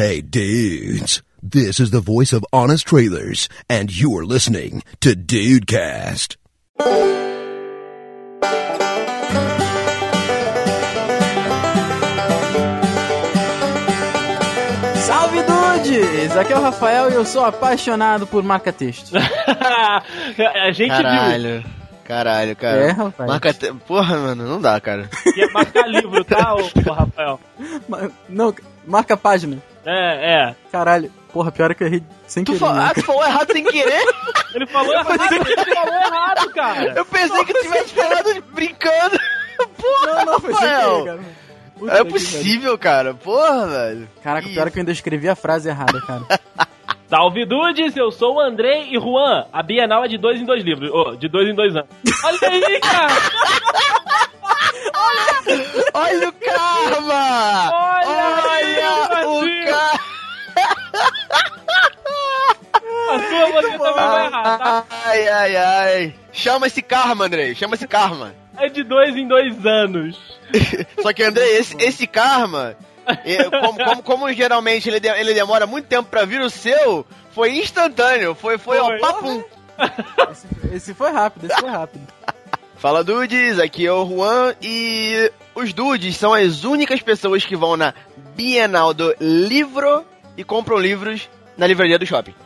Hey dudes, this is the voice of Honest Trailers, and you're listening to Dudecast. Salve dudes! Aqui é o Rafael e eu sou apaixonado por marca-texto. a gente Caralho. Caralho, cara. É, rapaz. Marca te- Porra, mano, não dá, cara. viu que ia marcar livro, tá, ô, ô, Rafael? Não, marca página. É, é. Caralho. Porra, pior é que eu errei sem Tu, querer. fa- né? ah, tu falou errado sem querer? Ele falou errado, ele falou errado, cara. Eu pensei que tu tivesse falado brincando. Porra, Não, não, foi sem Rafael. querer, cara. Puta É que possível, cara. Porra, velho. Caraca, pior é que eu ainda escrevi a frase errada, cara. Salve dudes, eu sou o Andrei e Juan. A Bienal é de dois em dois livros. Ô, de dois em dois anos. Olha aí, cara! Olha o karma! Olha aí, o karma! A sua você também vai errar, tá? Ai, ai, ai. Chama esse karma, Andrei. Chama esse karma. É de dois em dois anos. Só que, Andrei, esse, esse karma, como, como, como geralmente ele, de- ele demora muito tempo pra vir o seu, foi instantâneo. Foi, foi, Foi. ó, papum. Esse, esse foi rápido, esse foi rápido. Fala Dudes, aqui é o Juan e os Dudes são as únicas pessoas que vão na Bienal do Livro e compram livros na livraria do shopping.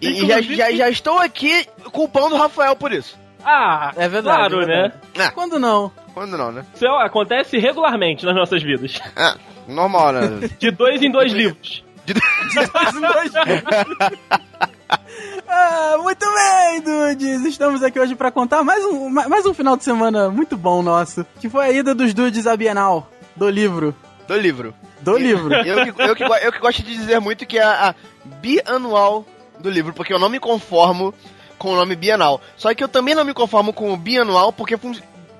e já, já, já estou aqui culpando o Rafael por isso. Ah, É verdade. Claro, é verdade. né? Ah, Quando não? quando não, né? Isso é- acontece regularmente nas nossas vidas. Ah, normal, né? De dois em dois livros. Ah, muito bem, dudes! Estamos aqui hoje pra contar mais um, ma- mais um final de semana muito bom nosso, que foi a ida dos dudes à Bienal, do livro. do livro. Do livro. Eu que, eu, que, eu que gosto de dizer muito que é a, a bianual do livro, porque eu não me conformo com o nome bienal. Só que eu também não me conformo com o bianual porque,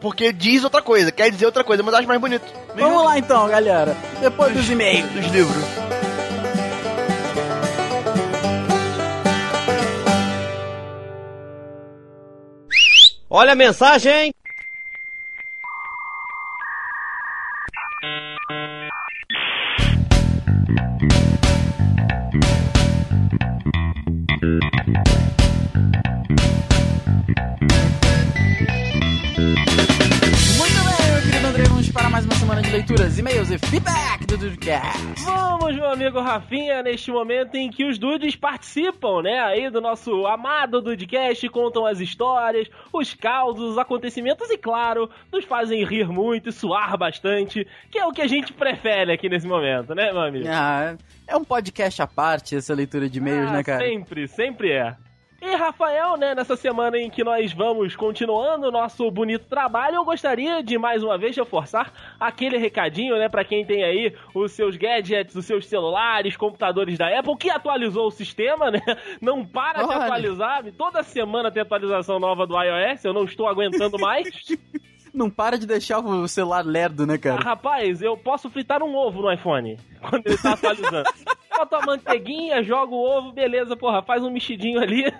porque diz outra coisa, quer dizer outra coisa, mas acho mais bonito. Vamos lá então, galera. Depois dos e-mails. Dos livros. Olha a mensagem! Leituras, e-mails e feedback do Dudecast. Vamos, meu amigo Rafinha, neste momento em que os dudes participam, né, aí do nosso amado Dudecast, contam as histórias, os causos, os acontecimentos e, claro, nos fazem rir muito e suar bastante, que é o que a gente prefere aqui nesse momento, né, meu amigo? Ah, é um podcast à parte essa leitura de e-mails, Ah, né, cara? Sempre, sempre é. E Rafael, né, nessa semana em que nós vamos continuando o nosso bonito trabalho, eu gostaria de mais uma vez reforçar aquele recadinho, né, para quem tem aí os seus gadgets, os seus celulares, computadores da Apple, que atualizou o sistema, né? Não para de Olha. atualizar, toda semana tem atualização nova do iOS, eu não estou aguentando mais. Não para de deixar o celular lerdo, né, Ah, cara? rapaz, eu posso fritar um ovo no iPhone quando ele tá atualizando. Bota a manteiguinha, joga o ovo, beleza, porra, faz um mexidinho ali.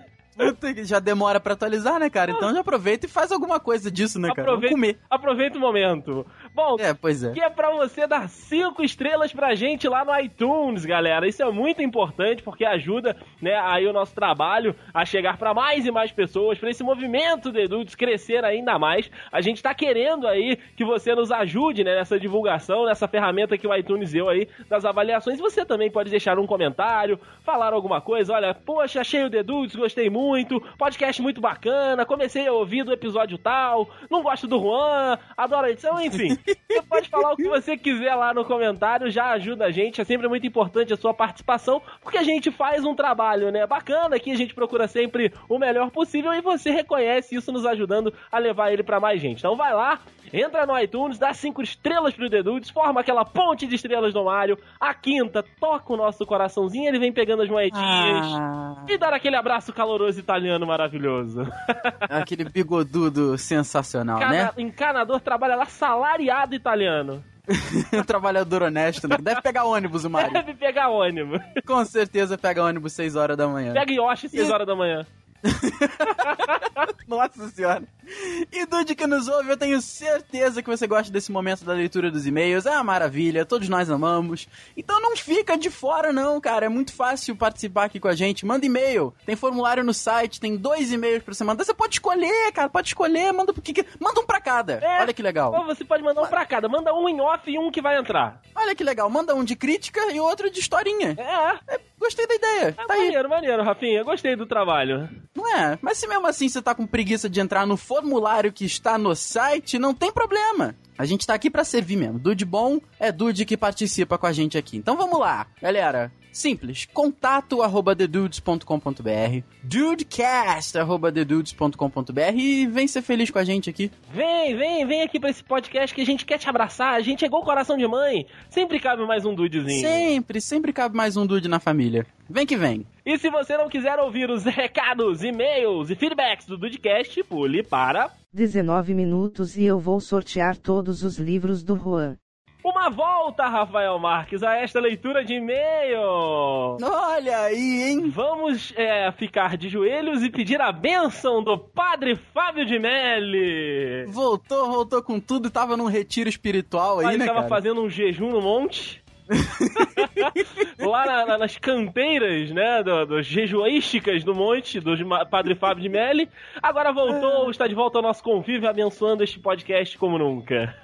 Já demora pra atualizar, né, cara? Então já aproveita e faz alguma coisa disso, né, cara? Vamos Aproveita, comer. aproveita o momento. Bom, É, pois é. que é pra você dar cinco estrelas pra gente lá no iTunes, galera. Isso é muito importante porque ajuda, né, aí o nosso trabalho a chegar pra mais e mais pessoas, pra esse movimento de adultos crescer ainda mais. A gente tá querendo aí que você nos ajude, né, nessa divulgação, nessa ferramenta que o iTunes deu aí das avaliações. Você também pode deixar um comentário, falar alguma coisa. Olha, poxa, achei o The Dudes, gostei muito, podcast muito bacana, comecei a ouvir do episódio tal, não gosto do Juan, adoro a edição, enfim. Você pode falar o que você quiser lá no comentário, já ajuda a gente, é sempre muito importante a sua participação, porque a gente faz um trabalho, né, bacana, aqui a gente procura sempre o melhor possível e você reconhece isso nos ajudando a levar ele pra mais gente. Então vai lá, entra no iTunes, dá cinco estrelas pro The Dudes, forma aquela ponte de estrelas do Mario, a quinta, toca o nosso coraçãozinho, ele vem pegando as moedinhas. Ah, E dar aquele abraço caloroso italiano maravilhoso. aquele bigodudo sensacional, né? Cana encanador trabalha lá salariado italiano. Trabalhador honesto, né? Deve pegar ônibus o Mario. Deve pegar ônibus. Com certeza pega ônibus 6 horas da manhã. Pega Yoshi 6 E- horas da manhã. Nossa senhora. E Dude que nos ouve, eu tenho certeza que você gosta desse momento da leitura dos e-mails. É uma maravilha, todos nós amamos. Então não fica de fora não, cara. É muito fácil participar aqui com a gente. Manda e-mail. Tem formulário no site, tem dois e-mails pra você mandar. Você pode escolher, cara. Pode escolher, manda que Manda um pra cada. É. Olha que legal. Ou você pode mandar um pra cada. Manda um em off e um que vai entrar. Olha que legal. Manda um de crítica e outro de historinha. É. É, gostei da ideia. É tá aí. maneiro, maneiro, Rafinha. Gostei do trabalho. Não é? Mas se mesmo assim você tá com preguiça de entrar no formulário que está no site, não tem problema. A gente tá aqui pra servir mesmo. Dude bom é Dude que participa com a gente aqui. Então vamos lá, galera. Simples, contato arroba thedudes.com.br, dudecast arroba thedudes.com.br e vem ser feliz com a gente aqui. Vem, vem, vem aqui pra esse podcast que a gente quer te abraçar. A gente é igual coração de mãe. Sempre cabe mais um dudezinho. Sempre, sempre cabe mais um Dude na família. Vem que vem. E se você não quiser ouvir os recados, e-mails e feedbacks do Dudecast, pule para 19 minutos e eu vou sortear todos os livros do Juan. uma volta, Rafael Marques, a esta leitura de e-mail. Olha aí, hein? Vamos é, ficar de joelhos e pedir a bênção do Padre Fábio de Melli. Voltou, voltou com tudo, tava num retiro espiritual aí, Ele né, tava cara? fazendo um jejum no monte. Lá na- na- nas canteiras, né, do, dos jejuísticas do monte, do Padre Fábio de Melli. Agora voltou, está de volta ao nosso convívio, abençoando este podcast como nunca.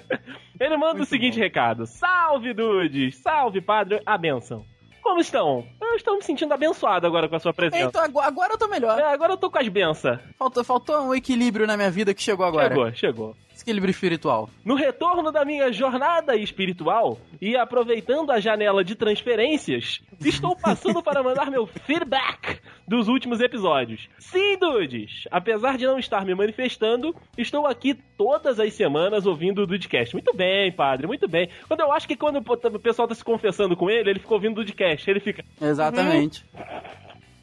Ele manda o seguinte recado: Salve, dudes! Salve, Padre, a benção. Como estão? Eu estou me sentindo abençoado agora com a sua presença. Então agora, eu tô melhor. É, agora eu tô com as bênçãos. Faltou, faltou um equilíbrio na minha vida que chegou agora. Chegou, chegou. Esse equilíbrio espiritual. No retorno da minha jornada espiritual e aproveitando a janela de transferências, estou passando para mandar meu feedback dos últimos episódios. Sim, dudes! Apesar de não estar me manifestando, estou aqui todas as semanas ouvindo o Dudecast. Muito bem, padre, muito bem. Quando eu acho que quando o pessoal tá se confessando com ele, ele fica ouvindo o Dudecast. Ele fica. Exatamente.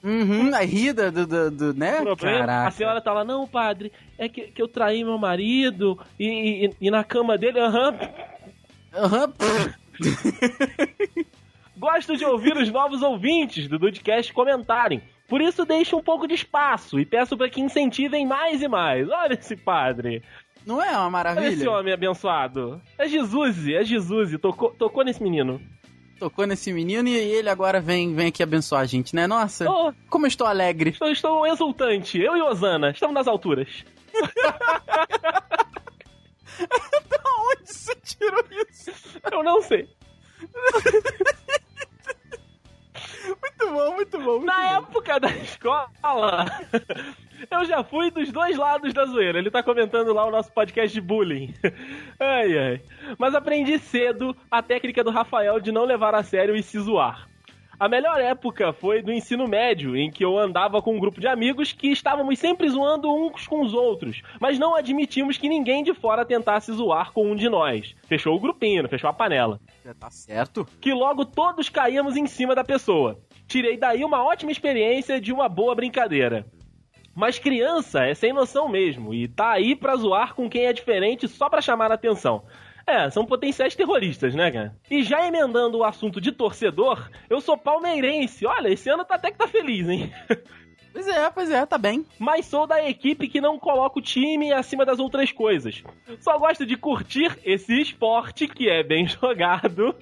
Uhum, a rida do, do, do né? problema. Caraca. A senhora tá lá, não, padre, é que, que eu traí meu marido e, e, e na cama dele, aham. Aham. Gosto de ouvir os novos ouvintes do Dudcast comentarem. Por isso deixo um pouco de espaço e peço para que incentivem mais e mais. Olha esse padre. Não é uma Olha esse maravilha? homem abençoado. É Jesus, é Jesus. Tocou, tocou nesse menino. Tocou nesse menino e ele agora vem, vem aqui abençoar a gente, né? Nossa, Oh, como eu estou alegre. estou, estou exultante. Eu e Osana, estamos nas alturas. Onde você tirou isso? Eu não sei. Muito bom, muito bom. Muito Na bom. época da escola, eu já fui dos dois lados da zoeira. Ele tá comentando lá o nosso podcast de bullying. Ai, ai. Mas aprendi cedo a técnica do Rafael de não levar a sério e se zoar. A melhor época foi do ensino médio, em que eu andava com um grupo de amigos que estávamos sempre zoando uns com os outros, mas não admitimos que ninguém de fora tentasse zoar com um de nós. Fechou o grupinho, fechou a panela Já tá certo. que logo todos caíamos em cima da pessoa. Tirei daí uma ótima experiência de uma boa brincadeira. Mas criança é sem noção mesmo e tá aí pra zoar com quem é diferente só pra chamar a atenção. É, são potenciais terroristas, né, cara? E já emendando o assunto de torcedor, eu sou palmeirense. Olha, esse ano tá até que tá feliz, hein? Pois é, pois é, tá bem. mas sou da equipe que não coloca o time acima das outras coisas. Só gosto de curtir esse esporte que é bem jogado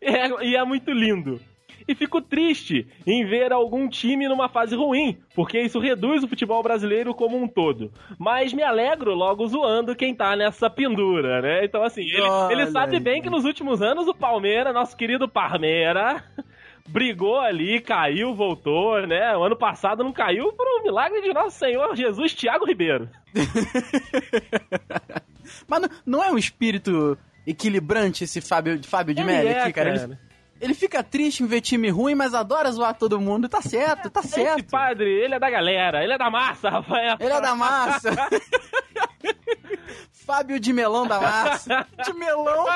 é- e é muito lindo. E fico triste em ver algum time numa fase ruim, porque isso reduz o futebol brasileiro como um todo. Mas me alegro logo zoando quem tá nessa pendura, né? Então, assim, ele, ele sabe bem que nos últimos anos o Palmeira, nosso querido Parmeira, brigou ali, caiu, voltou, né? O ano passado não caiu por um milagre de nosso Senhor Jesus Tiago Ribeiro. Mas não, não é um espírito equilibrante esse Fábio, Fábio de Ele Melli é, aqui, cara. cara. Ele, ele fica triste em ver time ruim, mas adora zoar todo mundo. Tá certo, tá Esse certo. padre, ele é da galera, ele é da massa, Rafael. Ele é da massa. Fábio de melão da massa. De melão?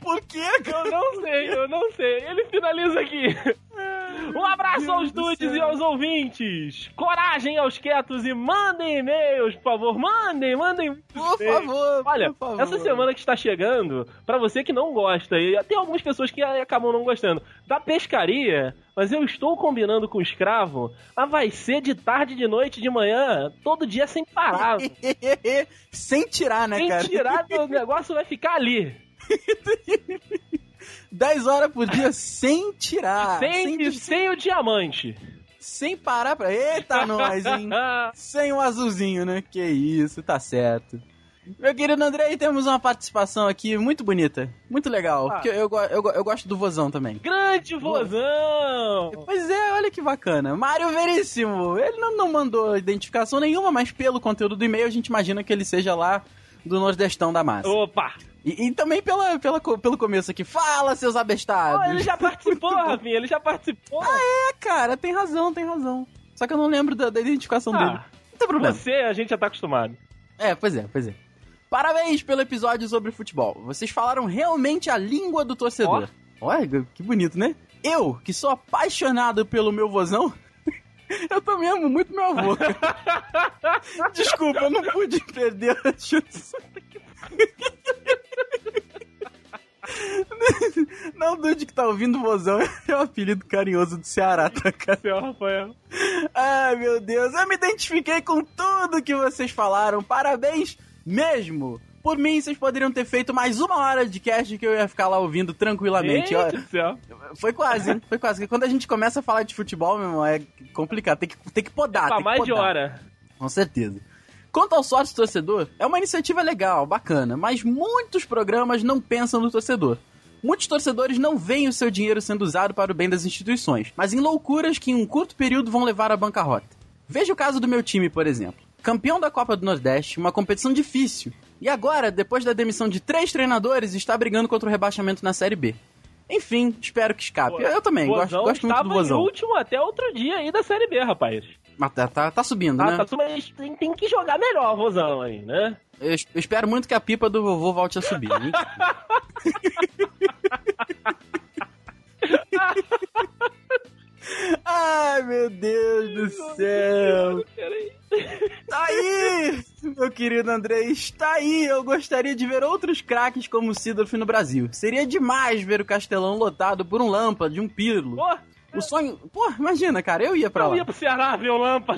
Por quê, Eu não sei, eu não sei. Ele finaliza aqui. Um abraço aos dudes e aos ouvintes, coragem aos quietos e mandem e-mails, por favor. Mandem, mandem. Por favor, Olha, por favor. essa semana que está chegando, pra você que não gosta, e tem algumas pessoas que acabam não gostando, da pescaria, mas eu estou combinando com o escravo, ah, vai ser de tarde, de noite, de manhã, todo dia sem parar. Sem tirar, né, sem cara? tirar, o negócio vai ficar ali. 10 horas por dia sem tirar. sem, sem, sem o diamante. sem parar pra. Eita, nós, hein? Sem o azulzinho, né? Que isso, tá certo. Meu querido Andrei, temos uma participação aqui muito bonita. Muito legal. Ah. Porque eu, eu, go- eu gosto do vozão também. Grande vozão! Pois é, olha que bacana. Mário Veríssimo. Ele não, não mandou identificação nenhuma, mas pelo conteúdo do e-mail a gente imagina que ele seja lá do Nordestão da Massa. Opa! E, e também pela, pela, pelo começo aqui. Fala, seus abestados. Oh, ele já participou, Rafinha, ele já participou. É, cara, tem razão, tem razão. Só que eu não lembro da, da identificação Ah, dele. Não tem problema. Você, a gente já tá acostumado. É, pois é, pois é. Parabéns pelo episódio sobre futebol. Vocês falaram realmente a língua do torcedor. Olha, que bonito, né? Eu, que sou apaixonado pelo meu vozão, eu também amo muito meu avô. Desculpa, eu não pude perder a chance. Não dude que tá ouvindo o vozão, é o apelido carinhoso do Ceará, tá, cara? Seu Rafael. Ai, meu Deus, eu me identifiquei com tudo que vocês falaram. Parabéns mesmo. Por mim, vocês poderiam ter feito mais uma hora de cast que eu ia ficar lá ouvindo tranquilamente. Do céu. Foi quase, hein? Foi quase. Porque Quando a gente começa a falar de futebol, meu irmão, é complicado. Tem que, tem que podar. Pra tem que mais de hora. Com certeza. Quanto ao sócio torcedor, é uma iniciativa legal, bacana, mas muitos programas não pensam no torcedor. Muitos torcedores não veem o seu dinheiro sendo usado para o bem das instituições, mas em loucuras que em um curto período vão levar à bancarrota. Veja o caso do meu time, por exemplo. Campeão da Copa do Nordeste, uma competição difícil. E agora, depois da demissão de três treinadores, está brigando contra o rebaixamento na Série B. Enfim, espero que escape. Eu, eu também, gosto, gosto muito estava do em Vozão. último até outro dia aí da Série B, rapaz. Mas tá, tá, tá subindo, Ah, né? tá, mas tem, tem que jogar melhor, Vozão aí, né? Eu, eu espero muito que a pipa do vovô volte a subir. Ai, meu Deus do céu. Tá aí, meu querido André, está aí. Eu gostaria de ver outros craques como o Sidorf no Brasil. Seria demais ver o Castelão lotado por um Lampa, de um Pirlo. Pô, O sonho... Pô, imagina, cara, eu ia pra eu lá. ia pro Ceará ver o Lampa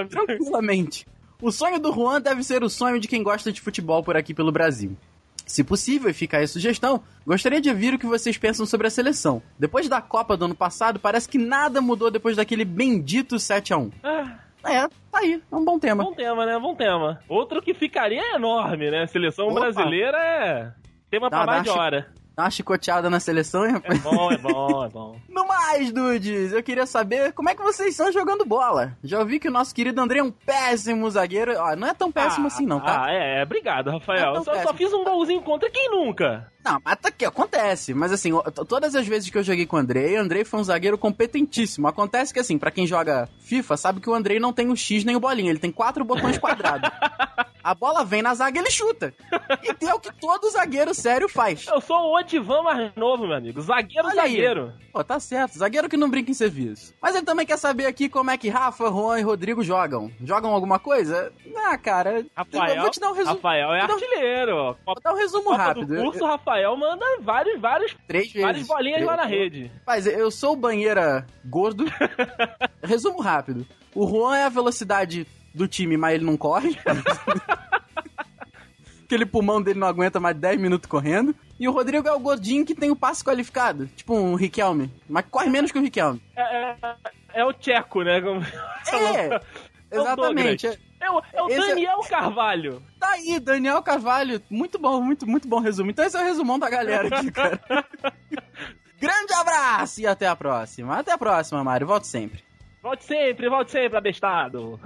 amigo. Tranquilamente. O sonho do Juan deve ser o sonho de quem gosta de futebol por aqui pelo Brasil. Se possível, e fica aí a sugestão, gostaria de ouvir o que vocês pensam sobre a seleção. Depois da Copa do ano passado, parece que nada mudou depois daquele bendito 7x1. Ah, É, tá aí, é um bom tema. bom tema, né? Bom tema. Outro que ficaria enorme, né? Seleção Opa. brasileira é tema pra mais de chi- hora. Dá uma chicoteada na seleção, hein, É bom, é bom, é bom. No mais, dudes, eu queria saber como é que vocês estão jogando bola. Já ouvi que o nosso querido André é um péssimo zagueiro. Ó, não é tão péssimo Ah, assim, não, tá? Ah, é, é. Obrigado, Rafael. É só, só fiz um golzinho contra quem nunca? Não, mas tá aqui, acontece. Mas assim, todas as vezes que eu joguei com o Andrei, o Andrei foi um zagueiro competentíssimo. Acontece que assim, pra quem joga FIFA, sabe que o Andrei não tem o X nem o bolinha, ele tem quatro botões quadrados. A bola vem na zaga e ele chuta. E é o que todo zagueiro sério faz. Eu sou o Odivan mais novo, meu amigo. Zagueiro, Olha aí. zagueiro. Pô, tá certo, zagueiro que não brinca em serviço. Mas ele também quer saber aqui como é que Rafa, Juan e Rodrigo jogam. Jogam alguma coisa? Ah, cara, Rafael, eu vou te dar um resumo. Rafael é Vou artilheiro. Vou Copa, dar um resumo Copa rápido. do Eu- curso, o Rafael manda vários, vários, Três vezes. várias bolinhas lá na rede. Rapaz, eu sou o banheira gordo. Resumo rápido. O Juan é a velocidade do time, mas ele não corre. Aquele pulmão dele não aguenta mais 10 minutos correndo. E o Rodrigo é o gordinho que tem o passe qualificado. Tipo um Riquelme. Mas corre menos que o Riquelme. É, é- é o Tcheco, né? Como- É, É o exatamente. É o, é o é- Daniel Carvalho. Tá aí, Daniel Carvalho. Muito bom, muito, muito bom resumo. Então esse é o resumão da galera aqui, cara. Grande abraço e até a próxima. Até a próxima, Mário. Volto sempre. Volte sempre, volte sempre, abestado.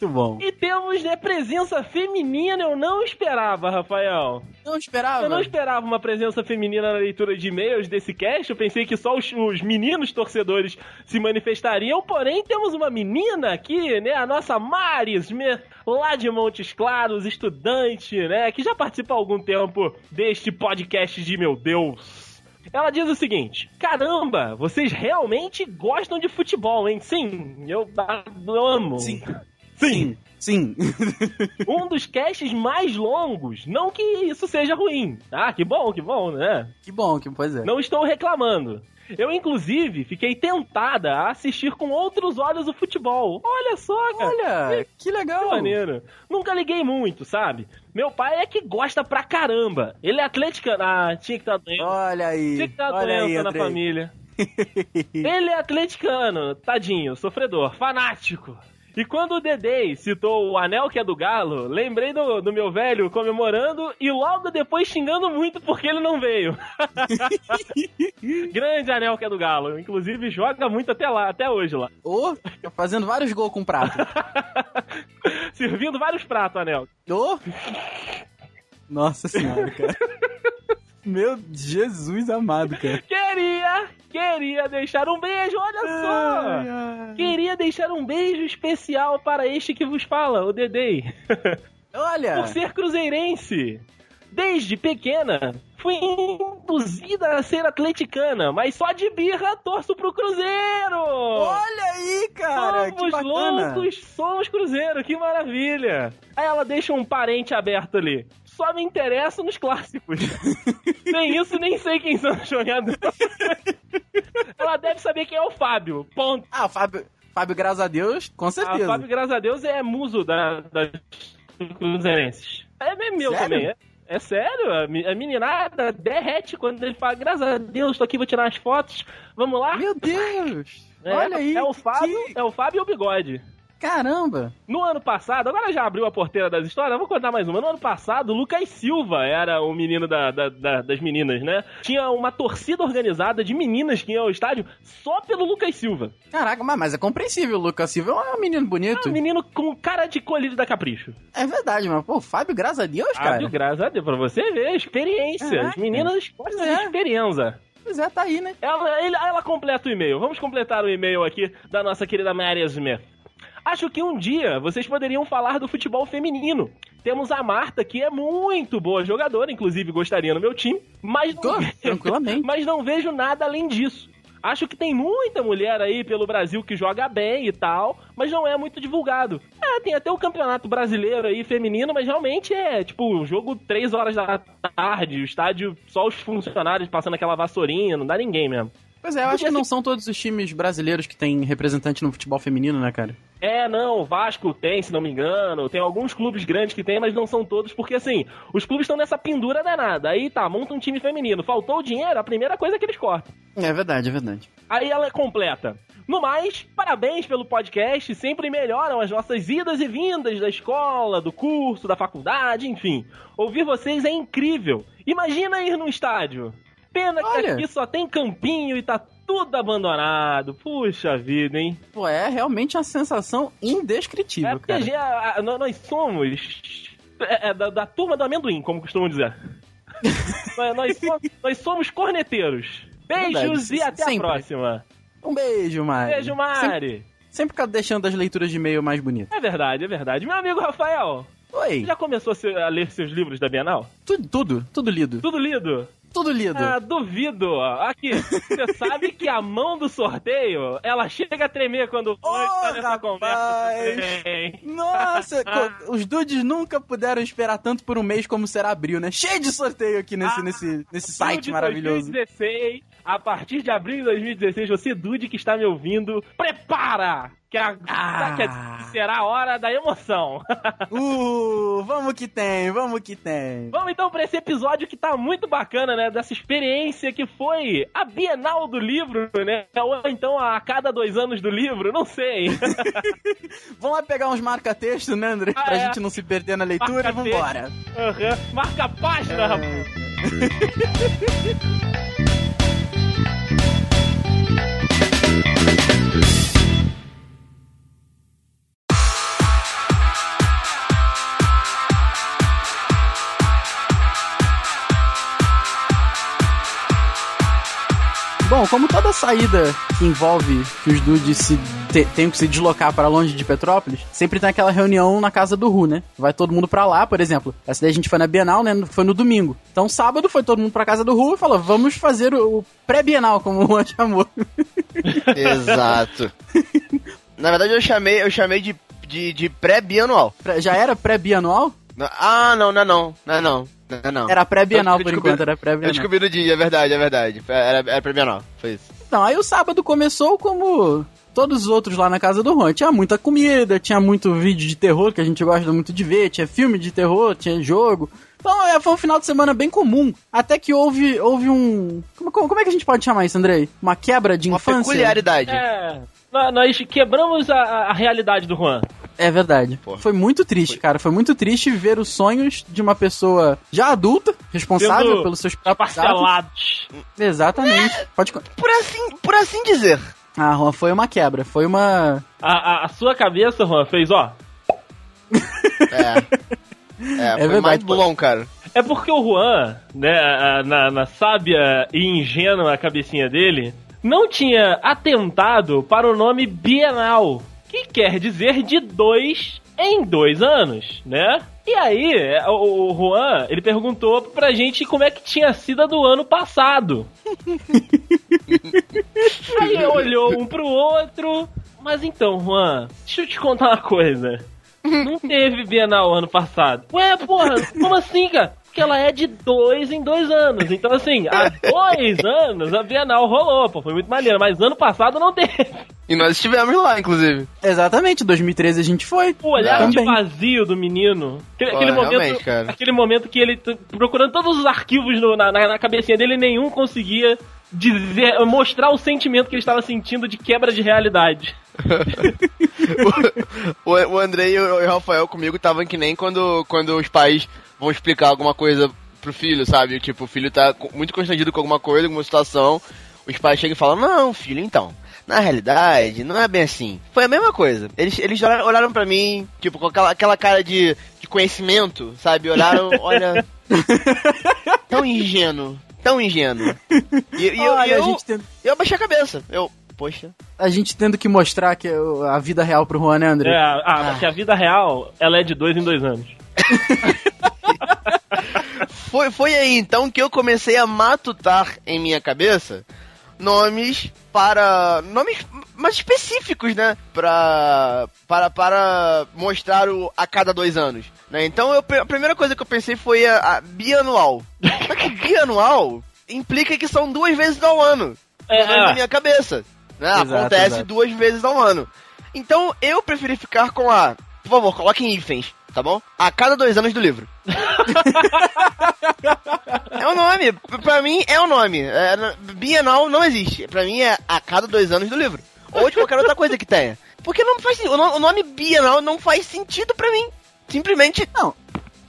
Muito bom. E temos, né, presença feminina, eu não esperava, Rafael. Não esperava. Eu não esperava uma presença feminina na leitura de e-mails desse cast. Eu pensei que só os, os meninos torcedores se manifestariam. Porém, temos uma menina aqui, né? A nossa Maris, me- lá de Montes Claros, estudante, né? Que já participa há algum tempo deste podcast de meu Deus. Ela diz o seguinte: Caramba, vocês realmente gostam de futebol, hein? Sim, eu, eu amo. Sim. Sim. Sim. Um dos casts mais longos. Não que isso seja ruim. Ah, que bom, que bom, né? que bom, que pois é. Não estou reclamando. Eu, inclusive, fiquei tentada a assistir com outros olhos o futebol. Olha só, cara. Olha, que legal. Que maneiro. Nunca liguei muito, sabe? Meu pai é que gosta pra caramba. Ele é atleticano. Ah, tinha que estar doente. Olha aí. Tinha que estar aí, doença na família. Ele é atleticano, tadinho, sofredor, fanático. E quando o Dedei citou o anel que é do galo, lembrei do, do meu velho comemorando e logo depois xingando muito porque ele não veio. Grande anel que é do galo. Inclusive joga muito até lá, até hoje lá. Ô, tá fazendo vários gols com prato. Servindo vários pratos, anel. Ô! Nossa senhora, cara. Meu Jesus amado, cara. Queria, queria deixar um beijo, olha só. Queria deixar um beijo especial para este que vos fala, o Dedei. Olha! Por ser cruzeirense. Desde pequena, fui induzida a ser atleticana, mas só de birra torço pro Cruzeiro! Olha aí, cara! que somos bacana! loucos, somos Cruzeiro, que maravilha! Aí ela deixa um parente aberto ali. Só me interessa nos clássicos. nem isso, nem sei quem são os jogadores. ela deve saber quem é o Fábio. Ponto. Ah, o Fábio, Fábio, graças a Deus, com A certeza. Fábio, graças a Deus, é muso da, das cruzeirenses. É meu Sério? também, é. É sério, a me- a meninada derrete quando ele fala, graças a Deus, tô aqui, vou tirar as fotos, vamos lá? Meu Deus! É, Olha aí! É o Fábio, que- é o Fábio e o Bigode. Caramba! No ano passado, agora já abriu a porteira das histórias, vou contar mais uma. No ano passado, o Lucas Silva era o menino da- da- da- das meninas, né? Tinha uma torcida organizada de meninas que iam ao estádio só pelo Lucas Silva. Caraca, mas, é compreensível. O Lucas Silva é um menino bonito. Um menino com cara de colírio da Capricho. É verdade, mas, pô, Fábio, graças a Deus, cara. Fábio, graças a Deus, pra você ver, experiência. As Caraca. meninas gostam Pois é. experiência. Pois é, tá aí, né? Ela, ele- ela completa o e-mail. Vamos completar o e-mail aqui da nossa querida Mary Smith. Acho que um dia vocês poderiam falar do futebol feminino. Temos a Marta, que é muito boa jogadora, inclusive gostaria no meu time, mas Tô, não, tranquilamente. mas não vejo nada além disso. Acho que tem muita mulher aí pelo Brasil que joga bem e tal, mas não é muito divulgado. É, tem até o campeonato brasileiro aí feminino, mas realmente é tipo um jogo 3 horas da tarde, o estádio só os funcionários passando aquela vassourinha, não dá ninguém mesmo. Pois é, eu acho que não são todos os times brasileiros que têm representante no futebol feminino, né, cara? É, não, o Vasco tem, se não me engano. Tem alguns clubes grandes que tem, mas não são todos, porque assim, os clubes estão nessa pendura danada. Aí tá, monta um time feminino. Faltou o dinheiro, a primeira coisa que eles cortam. É verdade, é verdade. Aí ela completa. No mais, parabéns pelo podcast, sempre melhoram as nossas idas e vindas da escola, do curso, da faculdade, enfim. Ouvir vocês é incrível. Imagina ir num estádio. Pena que Olha. aqui só tem campinho e tá tudo abandonado. Puxa vida, hein? Pô, é realmente uma sensação indescritível, É cara. já- a- nó- nós somos é, é, da, da turma do amendoim, como costumam dizer. nós, nós somos, nós somos corneteiros. Beijos Verdade, e até sempre. a próxima. Um beijo, Mari. Beijo, Sempre, Mari. sempre fica deixando as leituras de e-mail mais bonitas. É verdade, é verdade. Meu amigo Rafael, Oi. já começou a, se- a ler seus livros da Bienal? Tudo, tudo, tudo lido. Tudo lido? Tudo lido. Ah, duvido. Aqui, você sabe que a mão do sorteio, ela chega a tremer quando o Ô, está nessa rapaz. conversa. também. Nossa, os dudes nunca puderam esperar tanto por um mês como será abril, né? Cheio de sorteio aqui nesse, Ah, nesse, nesse site maravilhoso. 2016, a partir de abril de 2016, você, Dude, que está me ouvindo, prepara! Que, a, Ah. que será a hora da emoção. Uh, vamos que tem, vamos que tem. Vamos então para esse episódio que tá muito bacana, né? Dessa experiência que foi a Bienal do livro, né? Ou então a cada dois anos do livro, não sei. Vamos lá pegar uns marca-texto, né, André? Ah, pra é. gente não se perder na leitura e vambora. Aham. Marca a página, rapaz. Bom, como toda saída que envolve que os dudes se te- tenham que se deslocar para longe de Petrópolis, sempre tem aquela reunião na casa do Ru, né? Vai todo mundo pra lá, por exemplo. Essa daí a gente foi na Bienal, né? Foi no domingo. Então, sábado foi todo mundo pra casa do Ru e falou: vamos fazer o, o pré-Bienal, como o Juan chamou. Exato. Na verdade, eu chamei, eu chamei de, de, de pré-bianual. Pré- Já era pré-bianual? Ah, não, não é não. Não é não. Não é não. Era pré-bienal Eu por enquanto, era Eu pré-bienal. descobri no dia, é verdade, é verdade. Era, era pré-bienal, foi isso. Então, aí o sábado começou como todos os outros lá na casa do Juan. Tinha muita comida, tinha muito vídeo de terror que a gente gosta muito de ver, tinha filme de terror, tinha jogo. Então, é, foi um final de semana bem comum. Até que houve, houve um. Como, como, é que a gente pode chamar isso, Andrei? Uma quebra de Uma infância? peculiaridade. É. nó- Nós quebramos a, a realidade do Juan. É verdade. Porra. Foi muito triste, cara. Foi muito triste ver os sonhos de uma pessoa já adulta, responsável Sendo pelos seus. Parcelados. Exatamente. Pode. con- Por assim, por assim dizer. Ah, Juan, foi uma quebra. Foi uma. A, a, a sua cabeça, Juan, fez, ó. É. É, foi verdade, mais blon, cara. É porque o Juan, né, na, na sábia e ingênua cabecinha dele, não tinha atentado para o nome Bienal, que quer dizer de dois em dois anos, né? E aí, é, o, o Juan, ele perguntou pra gente como é que tinha sido a do ano passado. aí olhou um pro outro, mas então, Juan, deixa eu te contar uma coisa. Não teve Bienal ano passado. Ué, porra, como assim, cara? Porque ela é de dois em dois anos. Então, assim, há dois anos a Bienal rolou, pô, foi muito maneiro. Mas ano passado não teve. E nós estivemos lá, inclusive. Exatamente, 2013 a gente foi. O olhar É. de vazio do menino. Aquele, Pô, aquele momento, cara. aquele momento que ele, procurando todos os arquivos no- na, na, na cabecinha dele, nenhum conseguia dizer, mostrar o sentimento que ele estava sentindo de quebra de realidade. o, o Andrei e o, e o Rafael comigo estavam que nem quando, quando os pais vão explicar alguma coisa pro filho, sabe? Tipo, o filho tá muito constrangido com alguma coisa, alguma situação. Os pais chegam e falam, não, filho, então. Na realidade, não é bem assim. Foi a mesma coisa. Eles, eles olharam, olharam pra mim, tipo, com aquela, aquela cara de, de conhecimento, sabe? Olharam, olha. tão ingênuo. Tão ingênuo. E, e eu, Olha, eu, tendo, eu baixei a cabeça. Eu, poxa. a gente tendo que mostrar que a vida real pro Juan, né, André? É, ah, porque a vida real, ela é de dois em dois anos. Foi, foi aí então que eu comecei a matutar em minha cabeça nomes para. nomes mais específicos, né? Pra. para, para mostrar o a cada dois anos. Né? Então eu, a primeira coisa que eu pensei foi a, a bianual. Só que bianual implica que são duas vezes ao ano. É, na minha cabeça. Né? Exato, Acontece exato. duas vezes ao ano. Então eu preferi ficar com a. Por favor, coloquem hífens, tá bom? A cada dois anos do livro. é o nome. Pra mim é o nome. É, Bienal não existe. Pra mim é a cada dois anos do livro. Ou de qualquer outra coisa que tenha. Porque não faz o nome Bienal não faz sentido pra mim. Simplesmente Não.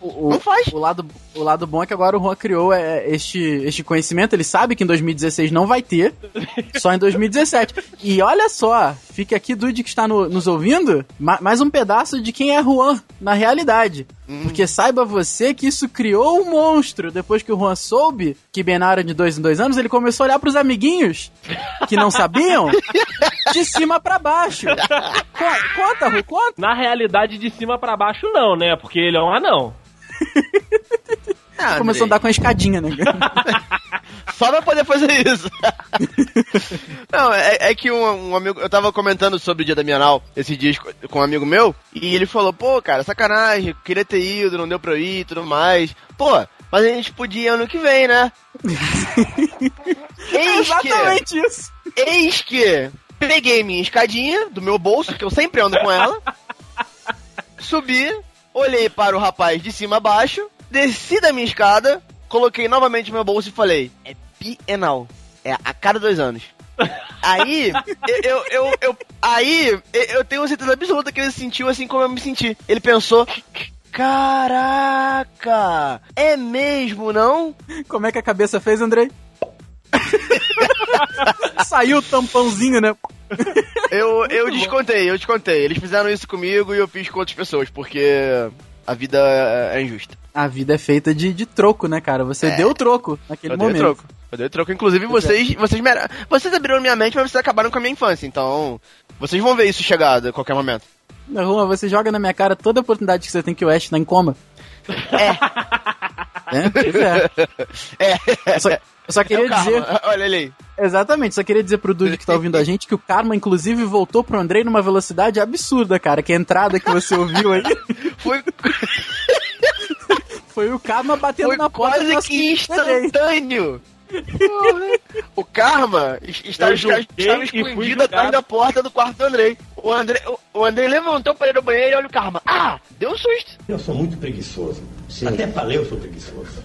O, não faz. o lado, o lado bom é que agora o Juan criou é, este, este conhecimento. Ele sabe que em 2016 não vai ter, só em 2017. E olha só, fica aqui, Dude, que está no- nos ouvindo, ma- mais um pedaço de quem é Juan na realidade. Porque saiba você que isso criou um monstro. Depois que o Juan soube que Bienal era de dois em dois anos, ele começou a olhar pros amiguinhos que não sabiam de cima pra baixo. Co- Conta, Ru, conta. Na realidade, de cima pra baixo, não, né? Porque ele é um anão. Ah, Começou a andar com a escadinha, né? Só pra poder fazer isso. Não, é, é que um, um amigo. Eu tava comentando sobre o dia da Bienal esses dias co- com um amigo meu. E ele falou: pô, cara, sacanagem, queria ter ido, não deu pra eu ir e tudo mais. Pô, mas a gente podia ano que vem, né? que, Exatamente isso. eis que peguei minha escadinha do meu bolso, que eu sempre ando com ela. Subi, olhei para o rapaz de cima a baixo, desci da minha escada, coloquei novamente meu bolso e falei: é bienal. É a cada dois anos. Aí, eu, eu, eu, eu- aí, eu- tenho certeza absoluta que ele se sentiu assim como eu me senti. Ele pensou: Caraca, é mesmo, não? Como é que a cabeça fez, Andrei? Saiu o tampãozinho, né? Eu, eu descontei, eu descontei. Eles fizeram isso comigo e eu fiz com outras pessoas, porque a vida é é injusta. A vida é feita de, de troco, né, cara? Você É. deu o troco naquele Eu dei momento. troco. Eu dei troco. Inclusive, vocês, vocês, mere... vocês abriram minha mente, mas vocês acabaram com a minha infância. Então, vocês vão ver isso chegar a qualquer momento. Não, Juan, você joga na minha cara toda a oportunidade que você tem que o Ash tá em coma. É. É, pois é. É. Eu só, eu só queria É dizer. Olha ele aí. Exatamente, só queria dizer pro Dude que tá ouvindo a gente que o Karma, inclusive, voltou pro Andrei numa velocidade absurda, cara. Que a entrada que você ouviu aí Foi, foi o Karma batendo foi na porta quase que instantâneo. o Karma es- estava, estava e escondido atrás da porta do quarto do Andrei. O Andrei, o, o Andrei levantou para ir no banheiro e olha o Karma. Ah, deu um susto. Eu sou muito preguiçoso. Até pra ler eu sou preguiçoso.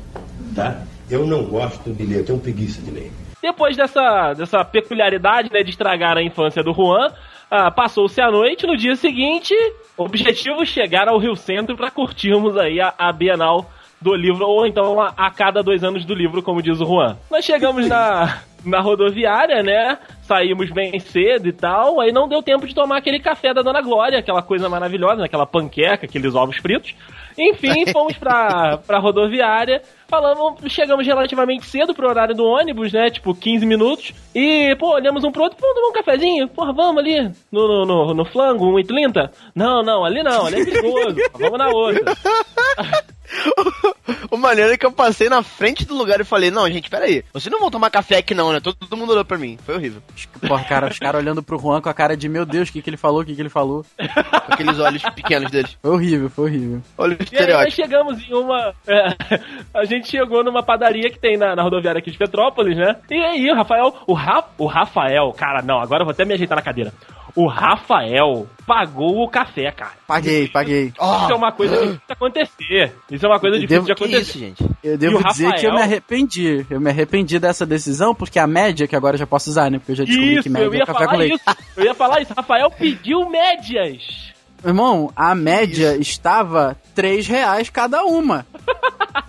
Tá? Eu não gosto de ler, eu tenho preguiça de ler. Depois dessa, dessa peculiaridade, né, de estragar a infância do Juan, ah, passou-se a noite. No dia seguinte, objetivo chegar ao Rio Centro para curtirmos aí a, a Bienal do livro, ou então a, a cada dois anos do livro, como diz o Juan. Nós chegamos na, na rodoviária, né? Saímos bem cedo e tal, aí não deu tempo de tomar aquele café da Dona Glória, aquela coisa maravilhosa, né, aquela panqueca, aqueles ovos fritos. Enfim, fomos pra, pra rodoviária, falamos, chegamos relativamente cedo pro horário do ônibus, né? Tipo, 15 minutos. E, pô, olhamos um pro outro, vamos tomar um cafezinho? Porra, vamos ali no, no, no, no flango, 1,30? Não, não, ali não, ali é perigoso. vamos na outra. O maneiro é que eu passei na frente do lugar e falei, não, gente, peraí. Vocês não vão tomar café aqui não, né? Todo, todo mundo olhou pra mim. Foi horrível. Porra, cara, os caras olhando pro Juan com a cara de meu Deus, o que, que ele falou, o que, que ele falou. Com aqueles olhos pequenos deles. Foi horrível, foi horrível. Olha o E aí nós estereótipo. chegamos em uma. é, a gente chegou numa padaria que tem na, na rodoviária aqui de Petrópolis, né? E aí, o Rafael. O, Ra, o Rafael, cara, não, agora eu vou até me ajeitar na cadeira. O Rafael pagou o café, cara. Paguei, paguei. Isso é uma coisa difícil de acontecer. Isso é uma coisa Eu difícil devo- de acontecer. isso, gente? Eu devo dizer que eu me arrependi. Eu me arrependi dessa decisão, porque a média, que agora eu já posso usar, né? Porque eu já descobri Isso, que média eu é ia café com falar leite. isso. Eu ia falar isso. Rafael pediu médias. Irmão, a média estava 3 reais cada uma.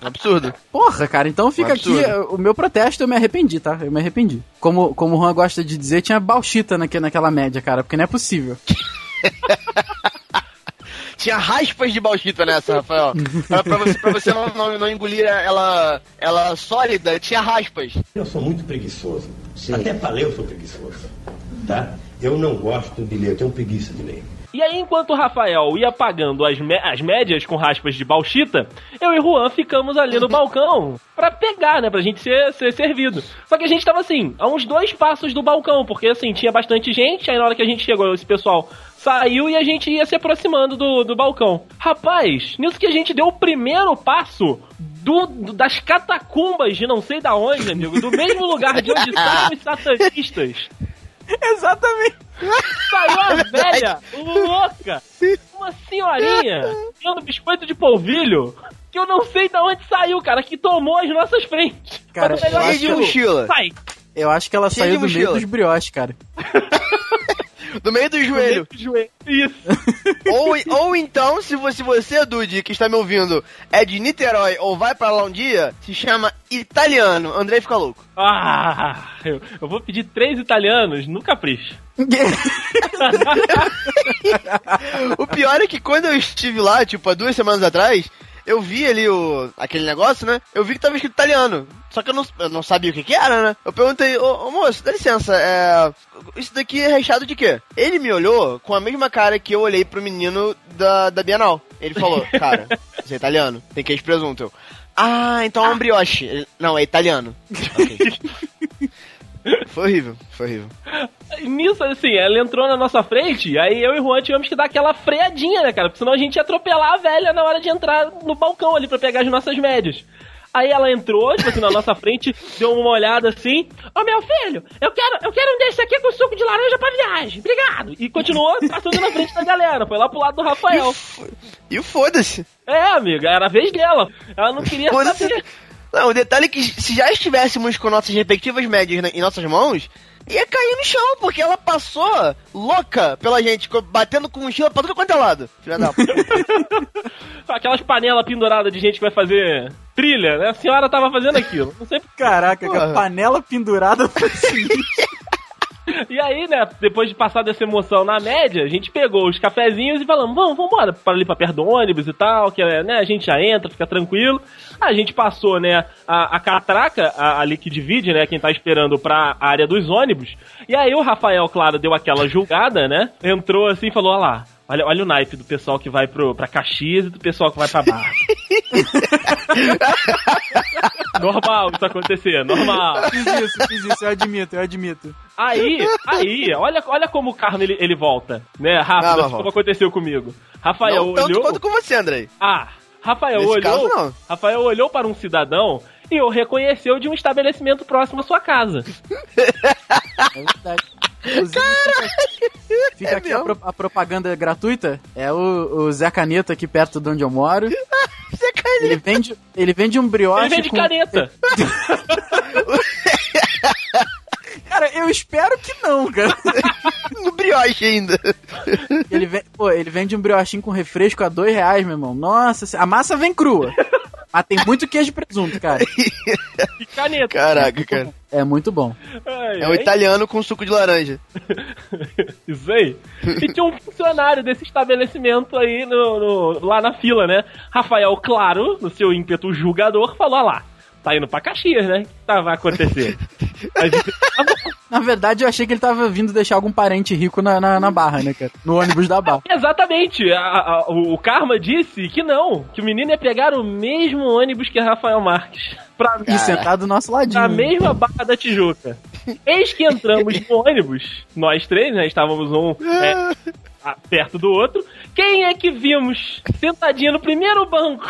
Um absurdo. Porra, cara, então fica Um aqui absurdo. o meu protesto, eu me arrependi, tá? Eu me arrependi. Como, como o Juan gosta de dizer, tinha bauxita naque, naquela média, cara, porque não é possível. Tinha raspas de bauxita nessa, Rafael. pra, pra você, pra você não, não, não engolir ela, ela sólida, tinha raspas. Eu sou muito preguiçoso. Até pra ler eu sou preguiçoso. Tá? Eu não gosto de ler, eu tenho preguiça de ler. E aí, enquanto o Rafael ia pagando as, as médias com raspas de bauxita, eu e Juan ficamos ali no balcão pra pegar, né? Pra gente ser, ser servido. Só que a gente tava assim, a uns dois passos do balcão, porque assim, tinha bastante gente, aí na hora que a gente chegou, esse pessoal saiu e a gente ia se aproximando do, do balcão. Rapaz, nisso que a gente deu o primeiro passo do, do- das catacumbas de não sei da onde, amigo, do mesmo lugar de onde estavam os satanistas. Exatamente. Saiu a velha, louca, uma senhorinha, dando biscoito de polvilho, que eu não sei de onde saiu, cara, que tomou as nossas frentes. Cara, Mas o melhor eu é acho que de mochila. Sai. Eu acho que ela Cheio saiu de do meio dos brioches, cara. Do meio do joelho. Joelho. Isso. ou, ou então, se você, você, Dude, que está me ouvindo, é de Niterói ou vai pra lá um dia, se chama italiano. Andrei fica louco. Ah, eu, eu vou pedir três italianos no capricho. O pior é que quando eu estive lá, tipo, há duas semanas atrás, eu vi ali o aquele negócio, né? Eu vi que tava escrito italiano. Só que eu não, eu não sabia o que que era, né? Eu perguntei, ô, ô, moço, dá licença, é. Isso daqui é recheado de quê? Ele me olhou com a mesma cara que eu olhei pro menino da, da Bienal. Ele falou, cara, isso é italiano, tem queijo presunto. Eu, ah, então é um brioche. Ele, não, é italiano. Ok. Foi horrível, foi horrível. Nisso, assim, ela entrou na nossa frente, aí eu e o Juan tivemos que dar aquela freadinha, né, cara? Porque senão a gente ia atropelar a velha na hora de entrar no balcão ali pra pegar as nossas médias. Aí ela entrou, tipo assim, na nossa frente, deu uma olhada assim. Ô meu filho, eu quero, eu quero um desse aqui com suco de laranja pra viagem. Obrigado. E continuou passando na frente da galera. Foi lá pro lado do Rafael. E o foda-se. É, amiga, era a vez dela. Ela não queria saber. Não, o detalhe é que se já estivéssemos com nossas respectivas médias na- em nossas mãos, ia cair no chão, porque ela passou louca pela gente, batendo com mochila pra tudo quanto é lado. Filha da puta. Aquelas panelas penduradas de gente que vai fazer trilha, né? A senhora tava fazendo aquilo. Não sei Caraca, Porra. a panela pendurada foi assim. E aí, né, depois de passar dessa emoção na média, a gente pegou os cafezinhos e falamos, vamos, vamos embora, para ali pra perto do ônibus e tal, que né, a gente já entra, fica tranquilo. A gente passou, né, a, a catraca a- ali que divide, né, quem tá esperando pra área dos ônibus. E aí o Rafael, claro, deu aquela julgada, né, entrou assim e falou, olha lá, Olha, olha o naipe do pessoal que vai pro, pra Caxias e do pessoal que vai pra Barra. normal isso acontecer, normal. Fiz isso, fiz isso, eu admito, eu admito. Aí, aí, olha, olha como o Carmo ele, ele volta, né? Rápido, assim como aconteceu comigo. Rafael não tanto olhou. quanto com você, Andrei. Ah, Rafael Nesse olhou. caso, não. Rafael olhou para um cidadão e o reconheceu de um estabelecimento próximo à sua casa. É verdade. Inclusive, fica, fica É aqui a, pro- a propaganda gratuita. É o, o Zé Caneta aqui perto de onde eu moro. Você caiu. Ele vende, ele vende um brioche. Ele vende com- caneta. Cara, eu espero que não, cara. No brioche ainda. Ele, vende, pô, ele vende um briochinho com refresco a dois reais, meu irmão. Nossa, a massa vem crua. Mas tem muito queijo e presunto, cara. E caneta. Caraca, cara. É muito bom. Ai, É um ai. italiano com suco de laranja. Isso aí. E tinha um funcionário desse estabelecimento aí no, no- lá na fila, né? Rafael, claro, no seu ímpeto julgador, falou: "Olha lá, tá indo pra Caxias, né? O que tá, vai acontecer? Gente. Na verdade, eu achei que ele tava vindo deixar algum parente rico na, na, na barra, né, cara? No ônibus da barra. Exatamente, a- a- o, Karma disse que não, que o menino ia pegar o mesmo ônibus que Rafael Marques. Pra, E sentado do nosso ladinho. na mesma barra da Tijuca. Eis que entramos no ônibus, nós três, né? Estávamos um é, perto do outro. Quem é que vimos sentadinho no primeiro banco?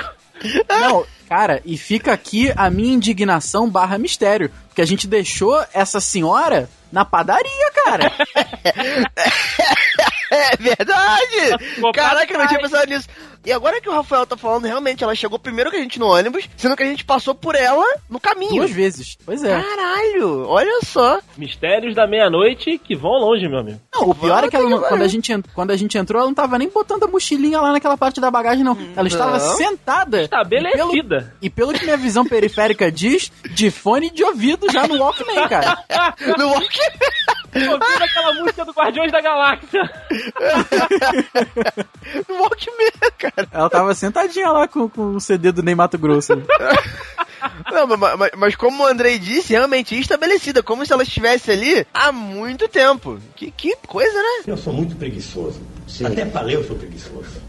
Não, cara, e fica aqui a minha indignação barra mistério. Porque a gente deixou essa senhora na padaria, cara. É verdade! Caraca, eu não tinha pensado nisso. E agora que o Rafael tá falando, realmente, ela chegou primeiro que a gente no ônibus, sendo que a gente passou por ela no caminho. Duas vezes. Pois é. Caralho, olha só. Mistérios da meia-noite que vão longe, meu amigo. Não, o pior é que ela, não- quando, a gente, en- quando a gente entrou, ela não tava nem botando a mochilinha lá naquela parte da bagagem, não. Ela estava Não. sentada. E pelo, E pelo que minha visão periférica diz, de fone de ouvido já no Walkman, cara. No walk... Ouvindo aquela música do Guardiões da Galáxia. no Walkman, cara. Ela tava sentadinha lá com, com o CD do Ney Mato Grosso. Não, mas, mas- mas como o Andrei disse, realmente estabelecida, como se ela estivesse ali há muito tempo. Que, que coisa, né? Eu sou muito preguiçoso. Até pra ler eu sou preguiçoso.